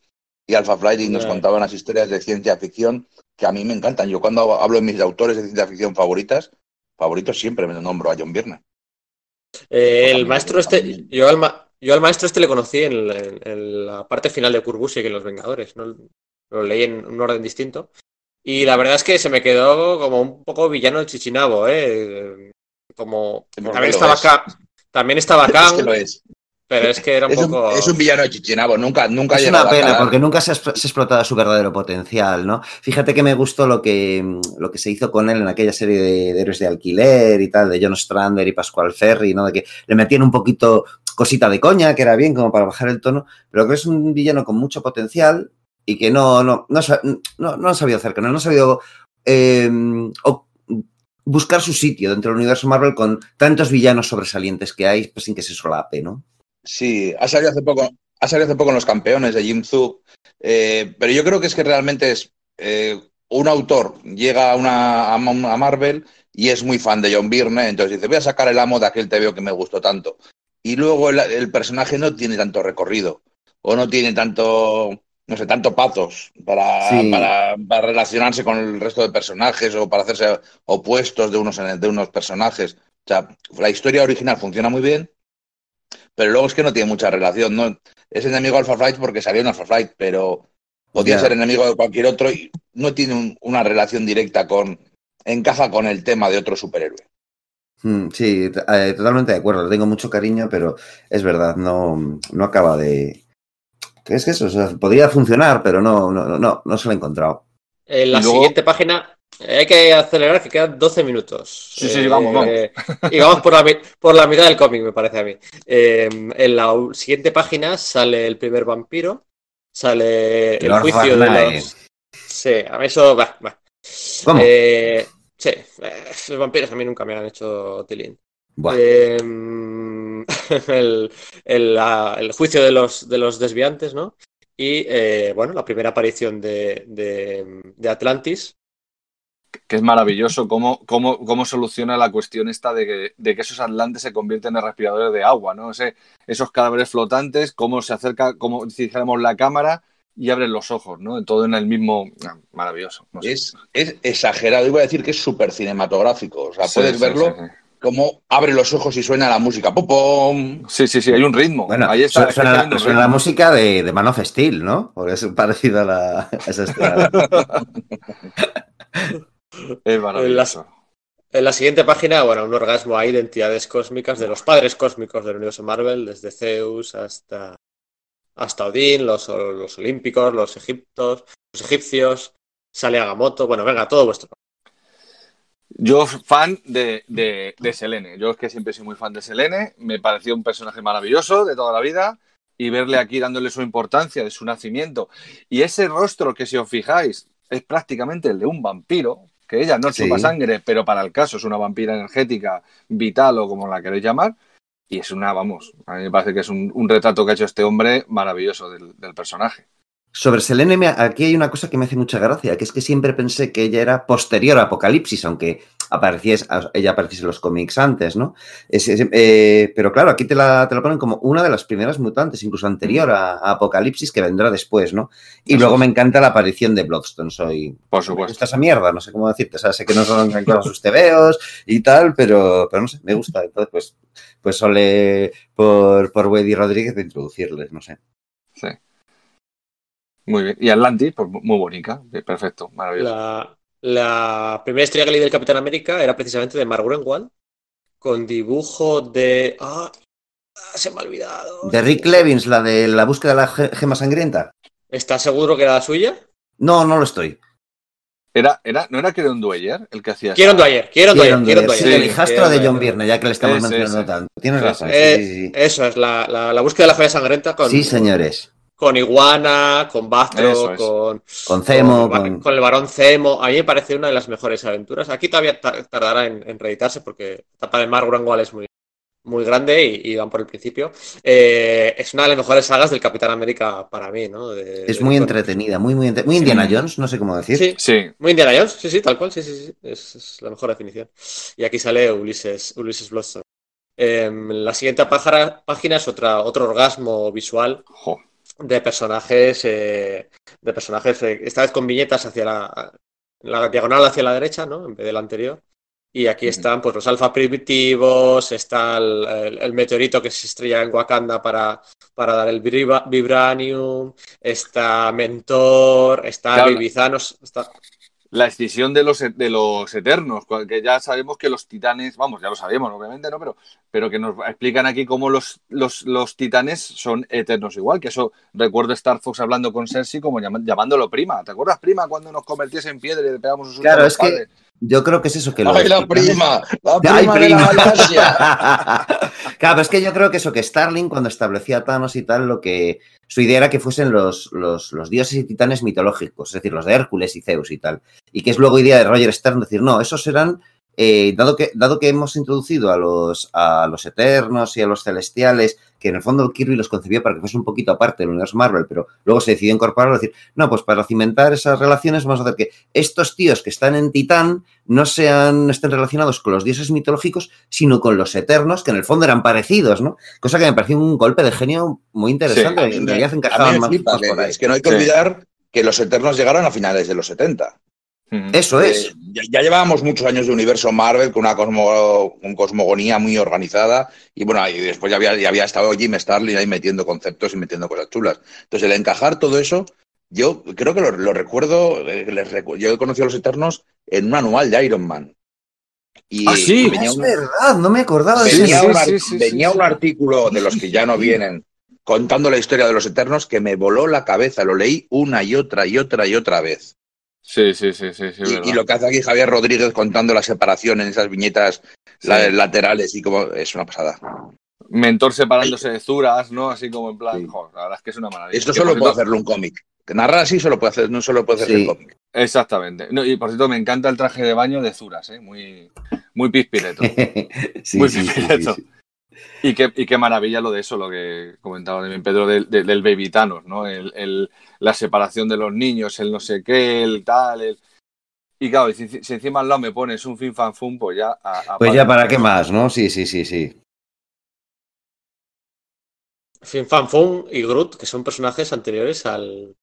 y Alpha Flight y nos Ya. contaban las historias de ciencia ficción que a mí me encantan. Yo cuando hablo de mis autores de ciencia ficción favoritas, favoritos siempre me nombro a John Byrne. Eh, el maestro este, yo al, ma- yo al maestro este le conocí en, la- en- en la parte final de Kurbusiek en Los Vengadores, ¿no? Lo leí en un orden distinto. Y la verdad es que se me quedó como un poco villano Chichinabo, ¿eh? Como también estaba es. acá, también estaba Es Kang, que lo es. Pero es que era un Es un, poco. es un villano de Chichinabo, nunca, nunca Es una pena porque nunca se ha, se ha explotado su verdadero potencial, ¿no? Fíjate que me gustó lo que, lo que se hizo con él en aquella serie de, de héroes de alquiler y tal, de John Strander y Pascual Ferry, ¿no? De que le metían un poquito cosita de coña, que era bien como para bajar el tono, pero creo que es un villano con mucho potencial y que no, no, no, no, no ha sabido hacer con él, no ha sabido eh, o- buscar su sitio dentro del universo Marvel con tantos villanos sobresalientes que hay, pues sin que se solape, ¿no? Sí, ha salido hace poco, ha salido hace poco en Los Campeones de Jim Zhu, eh, pero yo creo que es que realmente es eh, un autor llega a, una, a, Ma- a Marvel y es muy fan de John Byrne, entonces dice, voy a sacar el amo de aquel TVO que me gustó tanto. Y luego el, el personaje no tiene tanto recorrido o no tiene tanto, no sé, tanto patos para, Sí. para, para relacionarse con el resto de personajes o para hacerse opuestos de unos, de unos personajes. O sea, la historia original funciona muy bien, pero luego es que no tiene mucha relación. ¿no? Es enemigo de Alpha Flight porque salió en Alpha Flight, pero podía ser enemigo de cualquier otro y no tiene un- una relación directa con. encaja con el tema de otro superhéroe. Mm, Sí, eh, totalmente de acuerdo. Le tengo mucho cariño, pero es verdad, no, no acaba de. que Es que eso, o sea, podría funcionar, pero no, no, no, no, no se lo he encontrado. En la luego- siguiente página hay que acelerar que quedan 12 minutos. Sí, sí, vamos, vamos. Y vamos por la, mi- por la mitad del cómic, me parece a mí. Eh, en la siguiente página sale el primer vampiro, sale el juicio de los... Sí, a mí eso va. va. ¿Cómo? Eh, sí, eh, los vampiros a mí nunca me han hecho tilín. Eh, el, el- la- el juicio de los, de los desviantes, ¿no? Y eh, bueno, la primera aparición de, de- de Atlantis. Que es maravilloso cómo, cómo, cómo soluciona la cuestión esta de que, de que esos atlantes se convierten en respiradores de agua, ¿no? Ese- esos cadáveres flotantes, cómo se acerca, como si dijéramos la cámara y abren los ojos, ¿no? Todo en el mismo... ah, maravilloso. no sé. Es, es exagerado, iba a decir que es súper cinematográfico. O sea, Sí, puedes sí, verlo sí, sí. como abre los ojos y suena la música. ¡Pum, pum! Sí, sí, sí, hay un ritmo. Bueno, Ahí está. su- suena, está la, suena música de, de Man of Steel, ¿no? Porque es parecido a, la, a esa. Es maravilloso. En la siguiente página, bueno, un orgasmo a identidades cósmicas de los padres cósmicos del universo Marvel, desde Zeus hasta, hasta Odín, los, los olímpicos, los egiptos, los egipcios, sale Agamotto, bueno, venga, todo vuestro. Yo fan de, de, de Selene. Yo es que siempre soy muy fan de Selene. Me pareció un personaje maravilloso de toda la vida. Y verle aquí dándole su importancia de su nacimiento. Y ese rostro que si os fijáis es prácticamente el de un vampiro. Que ella no Sí. chupa sangre, pero para el caso es una vampira energética, vital o como la queréis llamar. Y es una, vamos, a mí me parece que es un, un retrato que ha hecho este hombre maravilloso del, del personaje. Sobre Selene, aquí hay una cosa que me hace mucha gracia, que es que siempre pensé que ella era posterior a Apocalipsis, aunque apareciese, ella apareciese en los cómics antes, ¿no? Es- es- eh, pero claro, aquí te la, te la ponen como una de las primeras mutantes, incluso anterior a, a Apocalipsis, que vendrá después, ¿no? Y luego es. me encanta la aparición de Bloodstone, soy... Por Me supuesto. gusta esa mierda, no sé cómo decirte, o sea, sé que no son sus tebeos y tal, pero, pero no sé, me gusta. Entonces, pues, pues sole por, por Weddy Rodríguez de introducirles, no sé. Sí. Muy bien. Y Atlantis, pues muy bonita. Perfecto, maravilloso. La, la primera historia que leí del Capitán América era precisamente de Mark Gruenwald, con dibujo de. Ah, ah, se me ha olvidado. De Rick Levins, la de la búsqueda de la ge- gema sangrienta. ¿Estás seguro que era la suya? No, no lo estoy. Era, era, ¿No era Kieron Dwyer el que hacía Quiero esa- Dwyer, quiero Dwyer, Kieron quiero Dwyer, Dwyer. sí, Sí, el hijastro Kieron de John. Byrne, ya que le estamos Ese, mencionando ese. tanto. Tienes razón, Eh, sí, sí, sí. Eso es, la, la, la búsqueda de la joya sangrienta con, Sí, señores. Con Iguana, con Bastro, es. con, Con Zemo, con, con... con el varón Zemo. A mí me parece una de las mejores aventuras. Aquí todavía tar- tardará en, en reeditarse porque la etapa de Mark Gruenwald es muy, muy grande y, y van por el principio. Eh, es una de las mejores sagas del Capitán América para mí, ¿no? De- Es de- muy entretenida, muy, muy, entre- muy Indiana Jones, no sé cómo decir. Sí, Sí, muy Indiana Jones, sí, sí, tal cual, sí, sí, sí. Es, es la mejor definición. Y aquí sale Ulises, Ulises Bloodstone. Em, la siguiente pájara- página es otra, otro orgasmo visual jo, de personajes, eh, de personajes, eh, esta vez con viñetas hacia la, la diagonal hacia la derecha, ¿no? En vez de la anterior. Y aquí están pues los alfa primitivos, está el, el- el meteorito que se estrella en Wakanda para, para dar el vibra- vibranium, está Mentor, está Claro. Vivizanos, está... la escisión de los, de los eternos, que ya sabemos que los titanes, vamos, ya lo sabemos, obviamente, ¿no? Pero, pero que nos explican aquí cómo los, los, los titanes son eternos igual, que eso recuerdo Star Fox hablando con Cersei como llamándolo prima. ¿Te acuerdas, prima, cuando nos convertías en piedra y le pegamos un Claro, a los es que? Yo creo que es eso que los ¡Ay, la prima! ¡La ¡Ay, prima, de la galaxia! claro, es que yo creo que eso, que Starling cuando establecía a Thanos y tal, lo que su idea era que fuesen los, los, los dioses y titanes mitológicos, es decir, los de Hércules y Zeus y tal. Y que es luego idea de Roger Stern decir, no, esos eran, eh, dado, que, dado que hemos introducido a los, a los eternos y a los celestiales, que en el fondo Kirby los concibió para que fuese un poquito aparte del universo Marvel, pero luego se decidió incorporarlo, decir, no, pues para cimentar esas relaciones vamos a hacer que estos tíos que están en Titán no sean, estén relacionados con los dioses mitológicos, sino con los eternos, que en el fondo eran parecidos, ¿no? Cosa que me pareció un golpe de genio muy interesante. A mí en me- realidad encajaban más, flipa, más que- por ahí. es que no hay que Sí. olvidar que los Eternos llegaron a finales de los 70. Eso es. Eh, ya, ya llevábamos muchos años de universo Marvel con una cosmo- con cosmogonía muy organizada y bueno, y después ya había, ya había estado Jim Starlin ahí metiendo conceptos y metiendo cosas chulas. Entonces, el encajar todo eso, yo creo que lo, lo recuerdo, eh, les recu- yo he conocido a los Eternos en un anual de Iron Man. Y Ah, sí. venía es un- verdad, no me acordaba de venía, eso. un, sí, ar- sí, sí, venía sí, un sí. artículo de los que ya no vienen contando la historia de los Eternos que me voló la cabeza, lo leí una y otra y otra y otra vez. Sí, sí, sí, sí, sí, Y- lo que hace aquí Javier Rodríguez contando la separación en esas viñetas Sí. laterales y como es una pasada. Mentor separándose de Zuras, ¿no? Así como en plan, Sí. joder, la verdad es que es una maravilla. Esto solo puede hacerlo un cómic. Que narrar así solo puede hacer, no solo puede Sí. el cómic. Exactamente. No, y por cierto, me encanta el traje de baño de Zuras, ¿eh? Muy, muy pispireto. sí, Muy sí, sí, sí, pispireto. Y qué, y qué maravilla lo de eso, lo que comentaba también Pedro del, del, del Baby Thanos, ¿no? El, el- la separación de los niños, el no sé qué, el tal, el... Y claro, si, si encima al lado me pones un fin fan fum, pues ya... a- a- Pues ya, ¿para qué más, no? Sí, sí, sí, sí. Fin Fan Fum y Groot, que son personajes anteriores al,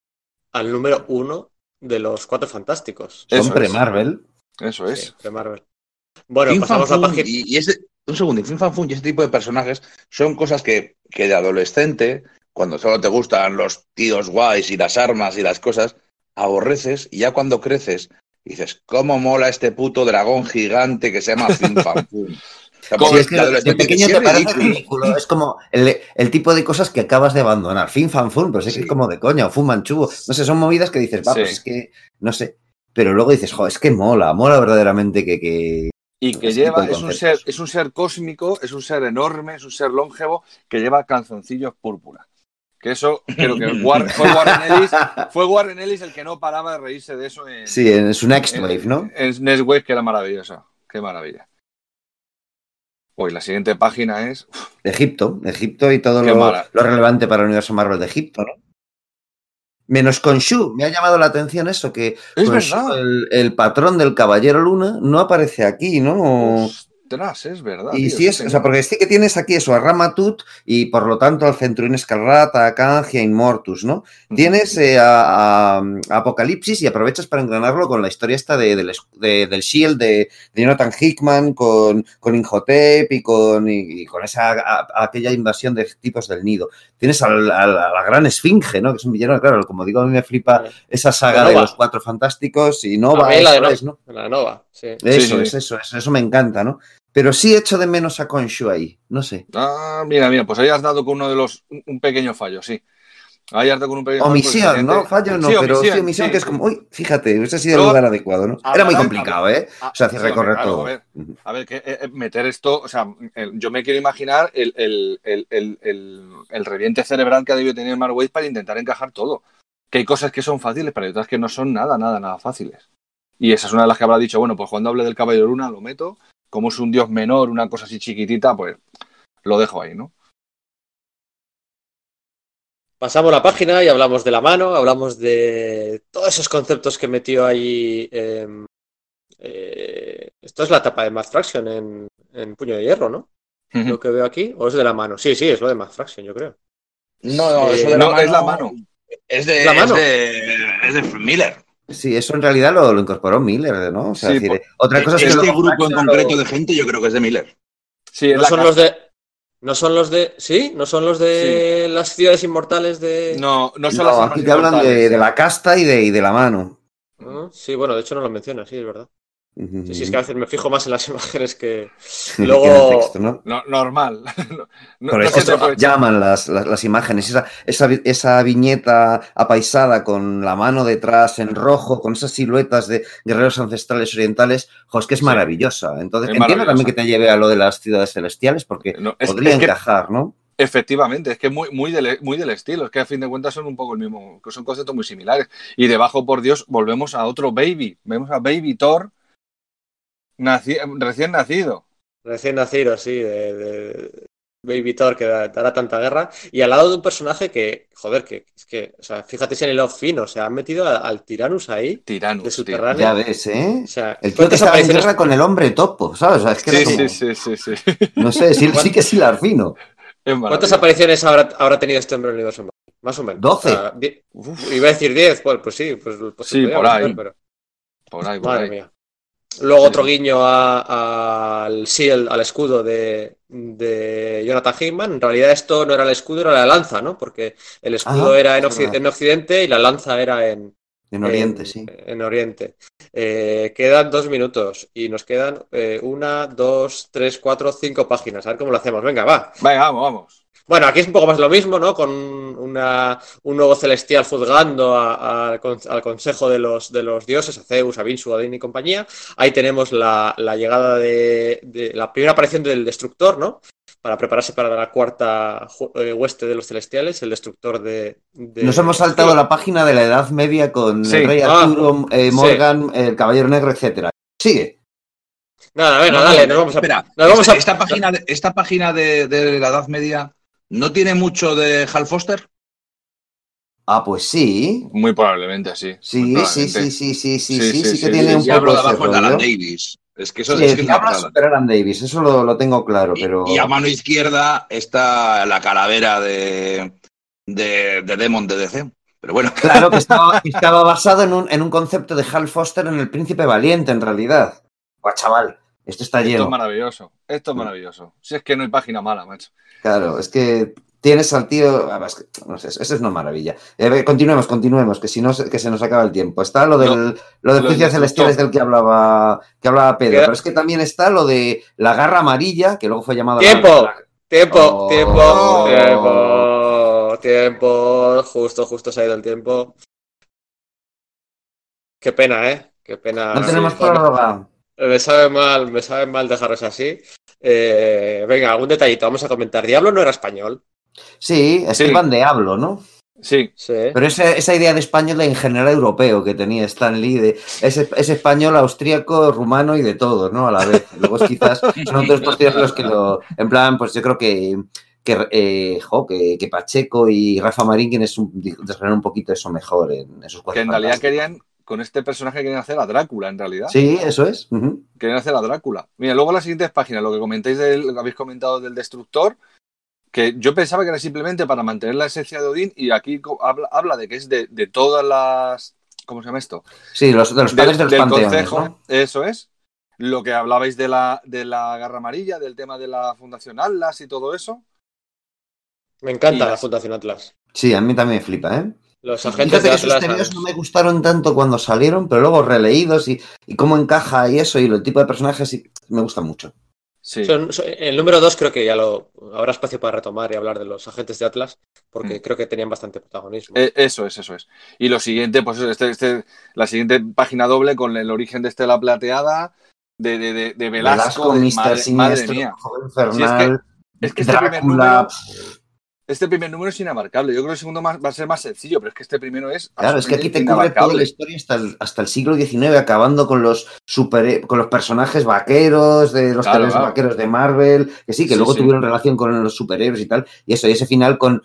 al número uno de los Cuatro Fantásticos. Son pre-Marvel. Eso es. Sí, Marvel. Bueno, Fin pasamos Fan a la página. y, y ese, un segundo, y Fin Fan Fum y ese tipo de personajes son cosas que, que de adolescente, cuando solo te gustan los tíos guays y las armas y las cosas, aborreces y ya cuando creces dices, ¿cómo mola este puto dragón gigante que se llama Fin Fan Fum? O sea, Como Sí, porque es que de de adolescente pequeño sí te es parece ridículo. ridículo. Es como el, el tipo de cosas que acabas de abandonar. Fin, fan, fun, pero es que Sí. es como de coña, o fuman chubo. No sé, son movidas que dices, va, Sí. pues es que, no sé. Pero luego dices, jo, es que mola, mola verdaderamente que, que... Y que lleva, es un, ser, es un ser cósmico, es un ser enorme, es un ser longevo que lleva calzoncillos púrpura. Que eso, creo que War- fue, Warren Ellis, fue Warren Ellis el que no paraba de reírse de eso en, Sí, en su Next en- Wave, ¿no? en Next Wave, que era maravillosa. Qué maravilla. Hoy la siguiente página es. Egipto, Egipto y todo lo, lo relevante para el universo Marvel de Egipto, ¿no? Menos con Shu, me ha llamado la atención eso, que Es Khonshu, verdad. el, el patrón del Caballero Luna, no aparece aquí, ¿no? Ostras, es verdad. Y tío, sí es, o sea, porque sí que tienes aquí eso, a Ramatut y por lo tanto al Centurión Escarlata, a Kanji, a Inmortus, ¿no? Tienes eh, a, a- a Apocalipsis y aprovechas para engranarlo con la historia esta de, del es- de- del Shield de, de Jonathan Hickman con, con Inhotep y con, y, y con esa a- aquella invasión de tipos del nido. Tienes al- al- a, la gran Esfinge, ¿no? Que es un villano, claro, como digo, a mí me flipa esa saga de los cuatro fantásticos y Nova, A mí la de eso Nova. ¿no? La nova, sí. Eso sí. es, eso es, eso me encanta, ¿no? Pero sí echo de menos a Khonshu ahí, no sé. Ah, mira, mira, pues ahí has dado con uno de los. Un pequeño fallo, sí. Ahí has dado con un pequeño fallo. Omisión, porque ¿no? Fallo no, Sí, pero sí omisión, omisión sí. que es como, uy, fíjate, hubiese sido el Luego, lugar adecuado, ¿no? Era muy complicado, ¿eh? O sea, hombre, recorrer claro, todo. a ver. A ver, que eh, eh, meter esto, o sea, el- yo me quiero imaginar el, el, el, el, el, el reviente cerebral que ha debido tener Mark para intentar encajar todo. Que hay cosas que son fáciles, pero hay otras que no son nada, nada, nada fáciles. Y esa es una de las que habrá dicho, bueno, pues cuando hable del Caballero Luna lo meto, como es un dios menor, una cosa así chiquitita, pues lo dejo ahí, ¿no? Pasamos la página y hablamos de la mano, hablamos de todos esos conceptos que metió ahí. em, eh, esto es la tapa de Math Fraction en, en Puño de Hierro, ¿no? Lo que veo aquí. ¿O es de la mano? Sí, sí, es lo de Math Fraction, yo creo. No, no, Eh, eso de no, es la mano. Es de, La mano. Es de, es de Miller. Sí, eso en realidad lo, lo incorporó Miller, ¿no? O sea, Sí, decir, por- otra cosa es que este grupo en concreto lo- de gente yo creo que es de Miller. Sí, No son los de. No son los de. ¿Sí? ¿No son los de las ciudades inmortales de. No, no son No, las aquí te hablan de, la casta y de, y de la mano. Ah, Sí, bueno, de hecho no lo menciona, sí, es verdad. Sí, sí, es que a veces me fijo más en las imágenes que. Que en el Luego. texto, ¿no? No, normal. No- echar- llaman las, las, las imágenes, esa, esa, esa viñeta apaisada con la mano detrás en rojo, con esas siluetas de guerreros ancestrales orientales, jo, es que es Sí. maravillosa. Entonces, Es entiendo también que te lleve a lo de las ciudades celestiales, porque No, es- podría es que- encajar, ¿no? Efectivamente, es que muy, muy, del, muy del estilo, es que a fin de cuentas son un poco el mismo, que son conceptos muy similares. Y debajo, por Dios, volvemos a otro Baby, vemos a Baby Thor naci- recién nacido. Recién nacido, sí, de, de Baby Thor que da- dará tanta guerra. Y al lado de un personaje que, joder, que es que, o sea, fíjate si en el off fino, o sea, han metido a- al Tyrannus ahí, de Tiranos, tío. subterráneo. Ya ves, ¿eh? O sea, El tío que ¿cuántas estaba en guerra con el hombre topo, ¿sabes? O sea, es que Sí, como- sí, sí, sí, sí. no sé, sí, sí que es hilar fino. ¿Cuántas apariciones habrá, habrá tenido este hombre en el universo? Más o menos. Doce. O sea, di- iba a decir 10, pues, pues sí, pues, pues se Sí, por ahí. haber, pero- Por ahí, por Madre ahí. mía. Luego Sí, otro sí. guiño a- al shield, al escudo de, de Jonathan Hickman. En realidad esto no era el escudo, era la lanza, ¿no? Porque el escudo era en, verdad. en Occidente y la lanza era en, En Oriente, en- sí. en Oriente. Eh, quedan dos minutos y nos quedan eh, una, dos, tres, cuatro, cinco páginas. A ver cómo lo hacemos. Venga, va. Venga, vamos, vamos. Bueno, aquí es un poco más lo mismo, ¿no? Con una- un nuevo celestial juzgando a- a- al con- al consejo de los, de los dioses, a Zeus, a Vinsu, a Odín y compañía. Ahí tenemos la, la llegada de, de la primera aparición del destructor, ¿no? Para prepararse para la cuarta eh, hueste de los celestiales, el destructor de. de- Nos hemos saltado la página de la Edad Media con Sí. el rey Ah, Arturo, eh, sí. Morgan, el caballero negro, etcétera. Sigue. Nada, venga, No, dale, no, nos vamos a. Espera, nos vamos esta, a- esta página, de, esta página de, de la Edad Media no tiene mucho de Hal Foster. Ah, pues sí. Muy probablemente, sí. Sí, sí, sí, sí, sí, sí, Sí, sí, sí, sí, sí, que tiene sí, un poco de de Alan. Davis. Es que eso Sí, es que es super Alan Davis, eso lo, lo tengo claro, Y- pero... Y, a mano izquierda está la calavera de, de, de Demon de DC. Pero bueno, Claro que estaba, estaba basado en un, en un concepto de Hal Foster en El Príncipe Valiente, en realidad. Guau, chaval, esto está Esto lleno. es maravilloso. Esto es maravilloso. Si es que no hay página mala, macho. Claro, es que tienes al tío... ah, es que, no sé, eso es una maravilla. Eh, continuemos, continuemos, que si no, se- que se nos acaba el tiempo. Está lo del, lo del lo del juicio celestiales del que hablaba, que hablaba Pedro, pero es que también está lo de la garra amarilla, que luego fue llamada... ¡Tiempo! la- Tiempo, Oh. tiempo, tiempo, tiempo. Justo, justo se ha ido el tiempo. Qué pena, ¿eh? Qué pena. No tenemos Sí, prórroga. Me sabe mal, me sabe mal dejaros así. Eh, venga, algún detallito, vamos a comentar. Diablo no era español. Sí, Esteban de Hablo, ¿no? Sí, Sí. Pero esa, esa idea de español en general europeo que tenía Stan Lee, de, es, es español, austríaco, rumano y de todo, ¿no? A la vez. Luego quizás son otros posteriores los que lo. En plan, pues yo creo que, que, eh, jo, que, que Pacheco y Rafa Marín quienes un, desgranar un poquito eso mejor en esos Que cuatro en realidad querían, con este personaje querían hacer a Drácula, en realidad. Sí, eso es. ujú. Querían hacer a Drácula. Mira, luego las siguientes páginas, lo que comentáis del, lo que habéis comentado del Destructor, que yo pensaba que era simplemente para mantener la esencia de Odín, y aquí habla, habla de que es de, de todas las. ¿Cómo se llama esto? Sí, los, de los padres de los del panteones, concejo, ¿no? eso es. Lo que hablabais de la, de la garra amarilla, del tema de la Fundación Atlas y todo eso. Me encanta Y la Fundación Atlas. Sí, a mí también me flipa, ¿eh? Los agentes Fíjate de que esos Atlas. tebeos no me gustaron tanto cuando salieron, pero luego releídos y, y cómo encaja y eso, y el tipo de personajes, y me gusta mucho. Sí. Son- son- el número 2 creo que ya lo habrá espacio para retomar y hablar de los agentes de Atlas, porque Mm. creo que tenían bastante protagonismo. Eh, Eso es, eso es. Y lo siguiente, pues este, este, la siguiente página doble con el origen de Estela Plateada, de, de, de, de Velasco, de- Mr. madre, Siniestro, madre mía. Joven Si es Infernal, Es que este primer, Drácula. número, este primer número es inabarcable. Yo creo que el segundo más- va a ser más sencillo, pero es que este primero es. Claro, es que aquí te cubre toda la historia hasta el, hasta el siglo XIX, acabando con los super, con los personajes vaqueros, de los Claro, vaqueros de Marvel, que sí, que Sí, luego sí. tuvieron relación con los superhéroes y tal, y eso, y ese final con,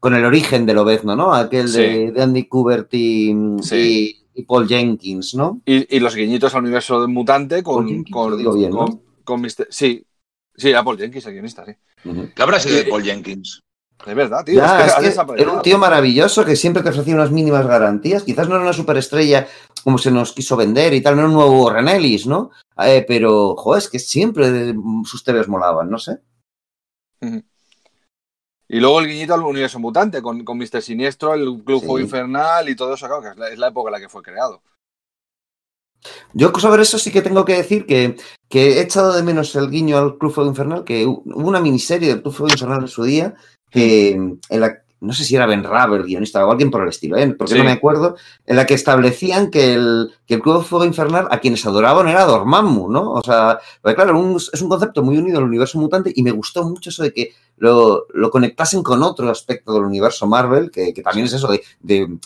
con el origen de Lobezno, ¿no? Aquel Sí. de, de Andy Kubert y, Sí. y- y Paul Jenkins, ¿no? Y, y los guiñitos al universo del mutante con. Jenkins, con, lo digo bien, con, ¿no? con Mr. Sí, sí, era Paul Jenkins, el guionista, sí. Ujú. ¿Qué habrá sido de Paul Jenkins? De verdad, tío. Ya, es que es ha que desaparecido. era un tío maravilloso que siempre te ofrecía unas mínimas garantías. Quizás no era una superestrella como se nos quiso vender y tal, no era un nuevo Warren Ellis, ¿no? Eh, pero, joder, es que siempre sus TVs molaban, no sé. Y luego el guiñito al universo mutante con, con Mr. Siniestro, el Club Sí. Infernal y todo eso, claro, que es la, es la época en la que fue creado. Yo sobre eso sí que tengo que decir que, que he echado de menos el guiño al Club Fuego Infernal, que hu- hubo una miniserie del Club Fuego Infernal en su día, que en la, no sé si era Ben Raber, el guionista o alguien por el estilo, ¿eh? porque Sí. no me acuerdo, en la que establecían que el, que el Club Fuego Infernal a quienes adoraban era Dormammu, ¿no? O sea, porque claro, un- es un concepto muy unido al universo mutante y me gustó mucho eso de que lo, lo conectasen con otro aspecto del universo Marvel, que, que también es eso de, de-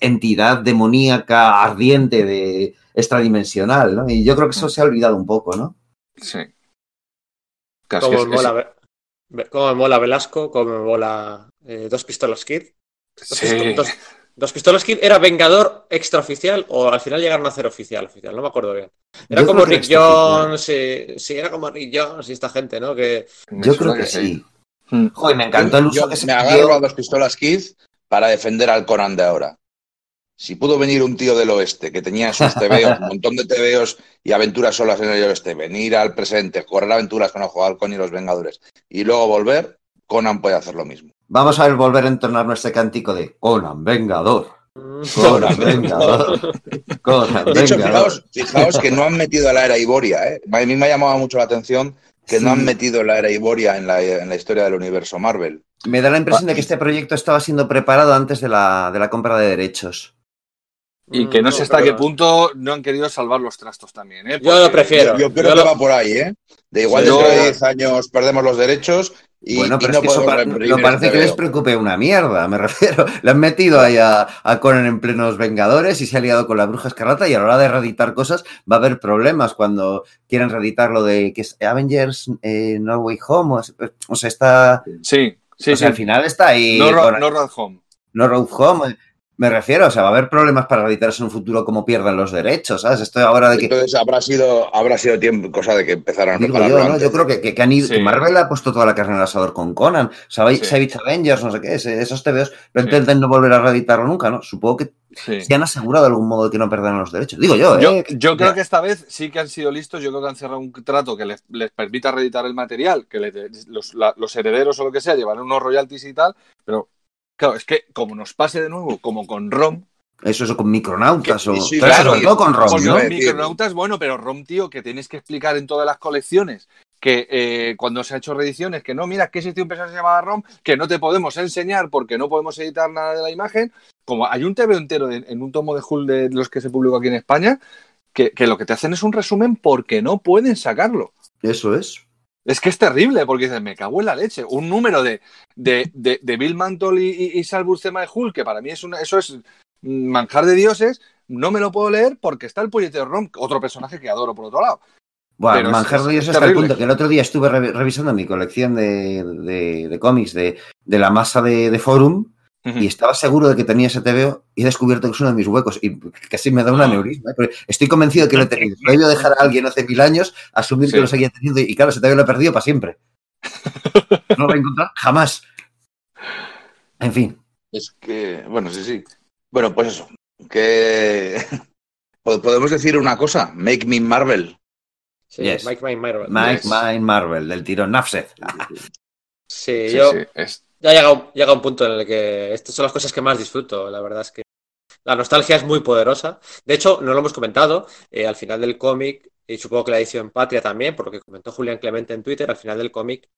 entidad demoníaca, ardiente, de extradimensional, ¿no? Y yo creo que eso se ha olvidado un poco, ¿no? Sí. Es mola, Ve- cómo me mola Velasco, cómo me mola eh, Dos Pistolas Kid. Dos, Sí. Pisto- dos- Dos Pistolas Kid era Vengador extraoficial o al final llegaron a ser oficial, oficial, no me acuerdo bien. Era Yo como Rick. Jones, sí, era como Rick Jones y esta gente, ¿no? Que Yo creo que sí. Mm. Joder, me encantó el uso yo que se me dio. agarro a dos pistolas Kid para defender al Conan de ahora. Si pudo venir un tío del oeste que tenía sus tebeos, un montón de tebeos y aventuras solas en el oeste, venir al presente, correr aventuras con Ojo Halcón y los Vengadores y luego volver, Conan puede hacer lo mismo. Vamos a ver, volver a entonar nuestro cántico de Conan, Vengador. Conan, Vengador. Conan, De hecho, Vengador. fijaos, fijaos que no han metido a la era Iboria. ¿eh? A mí me ha llamado mucho la atención que no han metido la era Iboria en la, en la historia del universo Marvel. Me da la impresión de que este proyecto estaba siendo preparado antes de la, de la compra de derechos. Y que no sé hasta pero- qué punto no han querido salvar los trastos también, ¿eh? Yo lo prefiero. Yo, yo creo Yo que lo- va por ahí, ¿eh? De igual dentro de 10 años perdemos los derechos y, bueno, y pero no es que eso pa- no parece que les preocupe una mierda, me refiero. Le han metido ahí a, a Conan en plenos Vengadores y se ha liado con la Bruja Escarlata y a la hora de reeditar cosas va a haber problemas cuando quieran reeditar lo de que es Avengers eh, No Way Home. O, o sea, está... Sí, sí, o sea, sí. al final está ahí... No, Ro- Conan- no Road Home. No Road Home. Me refiero, o sea, va a haber problemas para reeditarse en un futuro como pierdan los derechos, ¿sabes? Esto ahora de que... Entonces habrá sido, habrá sido tiempo, cosa de que empezaran a prepararlo yo. Yo creo que, que- que han ido, Sí. que Marvel ha puesto toda la carne en el asador con Conan. O sea, Sí. Savage Avengers, no sé qué, esos TVOs lo Sí. intenten no volver a reeditarlo nunca, ¿no? Supongo que Sí. se han asegurado de algún modo de que no perdan los derechos. Digo yo, Yo, ¿eh? yo creo que esta vez sí que han sido listos. Yo creo que han cerrado un trato que les, les permita reeditar el material, que les- los, la- los herederos o lo que sea llevarán unos royalties y tal. Pero claro, es que como nos pase de nuevo, como con ROM, Eso, eso con micronautas Que- o... sí, Claro, claro, sobre todo con Rom, ¿no? Micronautas, bueno, pero ROM, tío, que tienes que explicar en todas las colecciones que eh, cuando se ha hecho reediciones, que no, mira, que existía un personaje que se llamaba ROM, que no te podemos enseñar porque no podemos editar nada de la imagen. Como hay un TV entero de- en un tomo de Hull de los que se publicó aquí en España, que, que lo que te hacen es un resumen porque no pueden sacarlo. Eso es. Es que es terrible, porque dices, me cago en la leche. Un número de, de, de, de Bill Mantle y, y, y Sal Buscema de Hulk, que para mí es una, eso es manjar de dioses, no me lo puedo leer porque está el puñetero Rom, otro personaje que adoro por otro lado. Es- manjar de Dios es hasta el punto que el otro día estuve re- revisando mi colección de, de- de cómics de, de la masa de, de Y estaba seguro de que tenía ese TVO y he descubierto que es uno de mis huecos y casi me da un aneurisma. ¿eh? Pero estoy convencido de que lo he tenido. Lo he debido dejar a alguien hace mil años, asumir Sí. que lo seguía teniendo y claro, ese TVO lo he perdido para siempre. No lo voy a encontrar jamás. En fin. Es que, bueno, sí, sí. Bueno, pues eso. Que ¿Pod- podemos decir una cosa. Make me Marvel. Sí, Yes. Mike Mike Marvel. Mike, Yes. Mine, Marvel, del tirón Nafset. Sí, Sí, yo sí, es- ya llega un, llega un punto en el que estas son las cosas que más disfruto. La verdad es que la nostalgia es muy poderosa. De hecho, no lo hemos comentado. eh, al final del cómic, y supongo que la edición Patria también, por lo que comentó Julián Clemente en Twitter, al final del cómic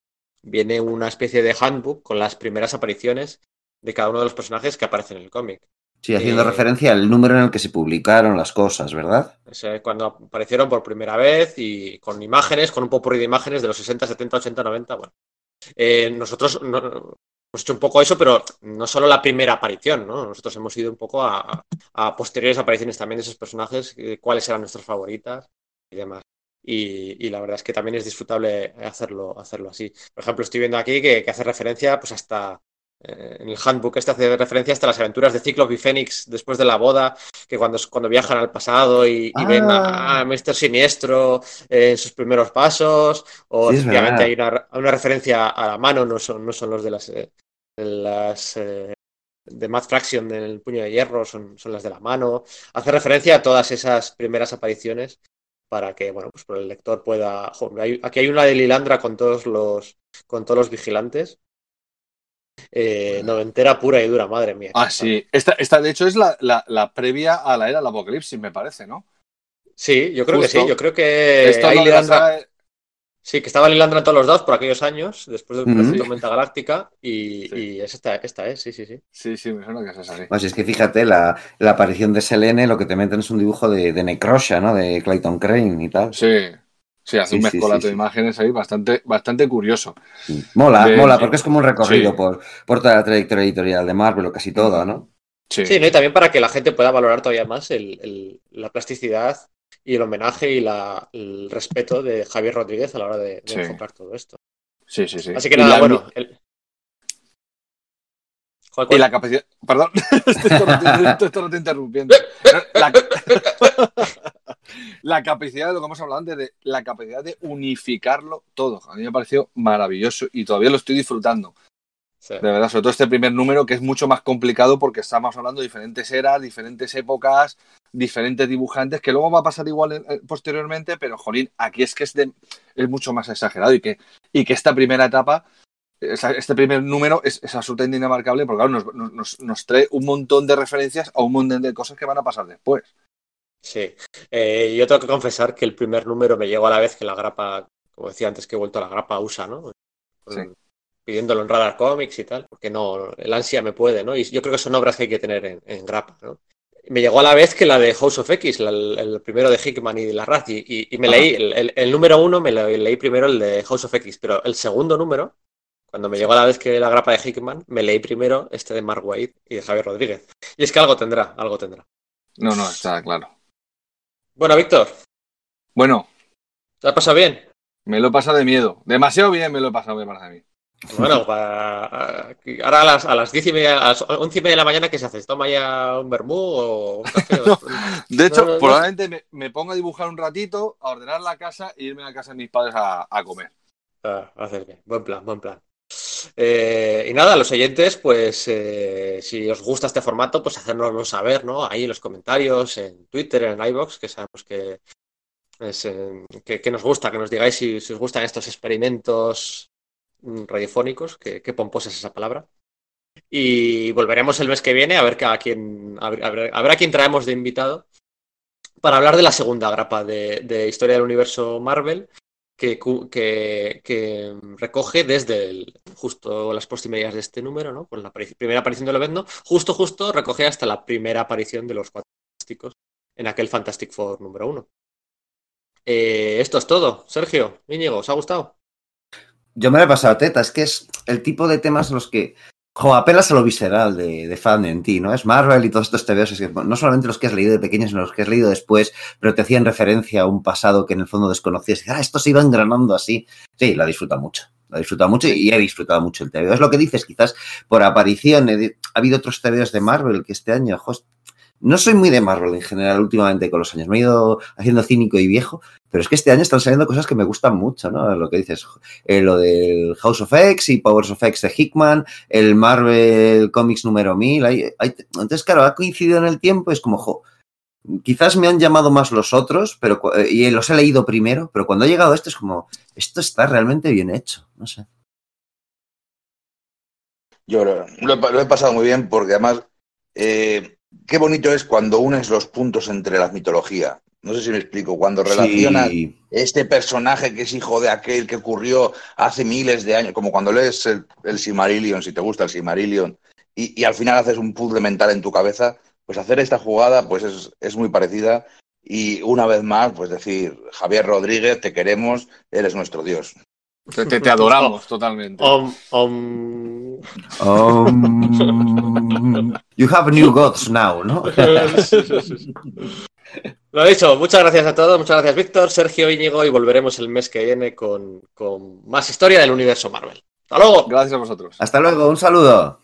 viene una especie de handbook con las primeras apariciones de cada uno de los personajes que aparecen en el cómic. Sí, haciendo Eh, referencia al número en el que se publicaron las cosas, ¿verdad? Cuando aparecieron por primera vez y con imágenes, con un popurrí de imágenes de los 60, 70, 80, 90. Bueno, Eh, nosotros no- hemos hecho un poco eso, pero no solo la primera aparición, ¿no? Nosotros hemos ido un poco a, a posteriores apariciones también de esos personajes, eh, cuáles eran nuestras favoritas y demás. Y, y la verdad es que también es disfrutable hacerlo, hacerlo así. Por ejemplo, estoy viendo aquí que, que hace referencia pues hasta eh, en el handbook este hace referencia hasta las aventuras de Cyclops y Fénix después de la boda, que cuando, cuando viajan al pasado y, y ven a, a Mr. Siniestro eh, en sus primeros pasos, o Sí, efectivamente hay una, una referencia a la mano, no son, no son los de las, eh, las eh, de Mad Fraction del puño de hierro, son, son las de la mano. Hace referencia a todas esas primeras apariciones para que, bueno, pues el lector pueda. jo, hay- aquí hay una de Lilandra con todos los con todos los vigilantes. Eh, noventera pura y dura, madre mía. Ah, sí. Esta, esta de hecho, es la, la- la previa a la era del apocalipsis, me parece, ¿no? Sí, yo creo que sí. Yo creo que Esto hay Lilandra- Sí, que estaba Lilandra en todos los dos por aquellos años, después del proyecto Tormenta Galáctica, y, Sí. y es esta, esta es, sí, sí, sí. Sí, sí, me suena que es así. Pues es que fíjate, la, la aparición de Selene lo que te meten es un dibujo de, de Necrosha, ¿no? De Clayton Crane y tal. Sí, sí, hace un Sí, sí, mezcolato sí, de sí. imágenes ahí bastante, bastante curioso. Sí. Mola, De- mola, porque es como un recorrido Sí. por, por toda la trayectoria editorial de Marvel, o casi toda, ¿no? Sí, Sí, ¿no? y también para que la gente pueda valorar todavía más el- el- la plasticidad y el homenaje y la- el respeto de Javier Rodríguez a la hora de, de Sí. enfocar todo esto. sí, sí. sí. Así que nada, la- bueno. el- ¿Cuál, Y la capacidad. Perdón, estoy todo rato interrumpiendo. La, la capacidad de lo que hemos hablado antes, de la capacidad de unificarlo todo. A mí me pareció maravilloso y todavía lo estoy disfrutando. Sí. De verdad, sobre todo este primer número que es mucho más complicado porque estamos hablando de diferentes eras, diferentes épocas, diferentes dibujantes, que luego va a pasar igual eh, posteriormente, pero jolín, aquí es que es, de- es mucho más exagerado y que, y que esta primera etapa, esa- este primer número es, es absolutamente inamarcable porque claro, nos, nos- nos- trae un montón de referencias a un montón de cosas que van a pasar después. Sí. Eh, yo tengo que confesar que el primer número me llegó a la vez que la grapa, como decía antes, que he vuelto a la grapa USA, ¿no? Con- Sí. Pidiéndolo en Radar Comics y tal, porque no, el ansia me puede, ¿no? Y yo creo que son obras que hay que tener en, en grapa, ¿no? Me llegó a la vez que la de House of X, la- el, el primero de Hickman y de Larraz, y, y- y me Ajá. leí, el, el- el número uno me lo leí primero el de House of X, pero el segundo número, cuando me llegó a la vez que la grapa de Hickman, me leí primero este de Mark Waid y de Javier Rodríguez. Y es que algo tendrá, algo tendrá. No, no, está claro. Bueno, Víctor, Bueno, ¿te has pasado bien? me lo he pasado de miedo. Demasiado bien me lo he pasado, me parece a mí. Bueno, para... ahora a las, a las 10 y media, a las 11 y media de la mañana, ¿qué se hace? ¿Se ¿Toma ya un vermú o un café? No. De hecho, No, no, no. probablemente me, me ponga a dibujar un ratito, a ordenar la casa e irme a casa de mis padres a, a comer. Ah, bien. Buen plan, buen plan. Eh, y nada, los oyentes, pues eh, si os gusta este formato, pues hacérnoslo saber, ¿no? Ahí en los comentarios, en Twitter, en iVoox, que sabemos que, es, eh, que, que nos gusta, que nos digáis si, si os gustan estos experimentos radiofónicos, que, pomposa es esa palabra. Y volveremos el mes que viene a ver a quién, a ver, a quién traemos de invitado para hablar de la segunda grapa de, Historia del Universo Marvel que, recoge desde el- justo las postimedias de este número, ¿no? Con la primera aparición de Lobezno, justo, justo recoge hasta la primera aparición de los Cuatro Fantásticos en aquel Fantastic Four número uno. Eh, esto es todo. Sergio, Íñigo, ¿os ha gustado? Yo me lo he pasado teta, es que es el tipo de temas los que Jo, apelas a lo visceral de, de fan en ti, ¿no? Es Marvel y todos estos TVOs, no solamente los que has leído de pequeños, sino los que has leído después, pero te hacían referencia a un pasado que en el fondo desconocías. Y, ah, esto se iba engranando así. Sí, la disfruta mucho. La disfruta mucho y he disfrutado mucho el TVO. Es lo que dices, quizás por aparición. ha habido otros TVOs de Marvel que este año, jo, no soy muy de Marvel en general últimamente con los años. Me he ido haciendo cínico y viejo, pero es que este año están saliendo cosas que me gustan mucho, ¿no? Lo que dices, eh, lo del House of X y Powers of X de Hickman, el Marvel Comics número 1000. hay- hay- entonces, claro, ha coincidido en el tiempo, es como, jo, quizás me han llamado más los otros, pero eh, y los he leído primero, pero cuando ha llegado este es como, esto está realmente bien hecho, no sé. Yo lo, lo he, pasado muy bien porque además, eh, qué bonito es cuando unes los puntos entre las mitologías. No sé si me explico, cuando relacionas Sí, este personaje que es hijo de aquel que ocurrió hace miles de años, como cuando lees el, el Silmarillion, si te gusta el Silmarillion, y, y al final haces un puzzle mental en tu cabeza, pues hacer esta jugada pues es, es muy parecida. Y una vez más, pues decir, Javier Rodríguez, te queremos, eres nuestro Dios. Te, te- te adoramos totalmente. Om- om- Um, you have new gods now, ¿no? Lo dicho, muchas gracias a todos, muchas gracias Víctor, Sergio Íñigo y volveremos el mes que viene con, con más historia del universo Marvel. Hasta luego. Gracias a vosotros. Hasta luego, un saludo.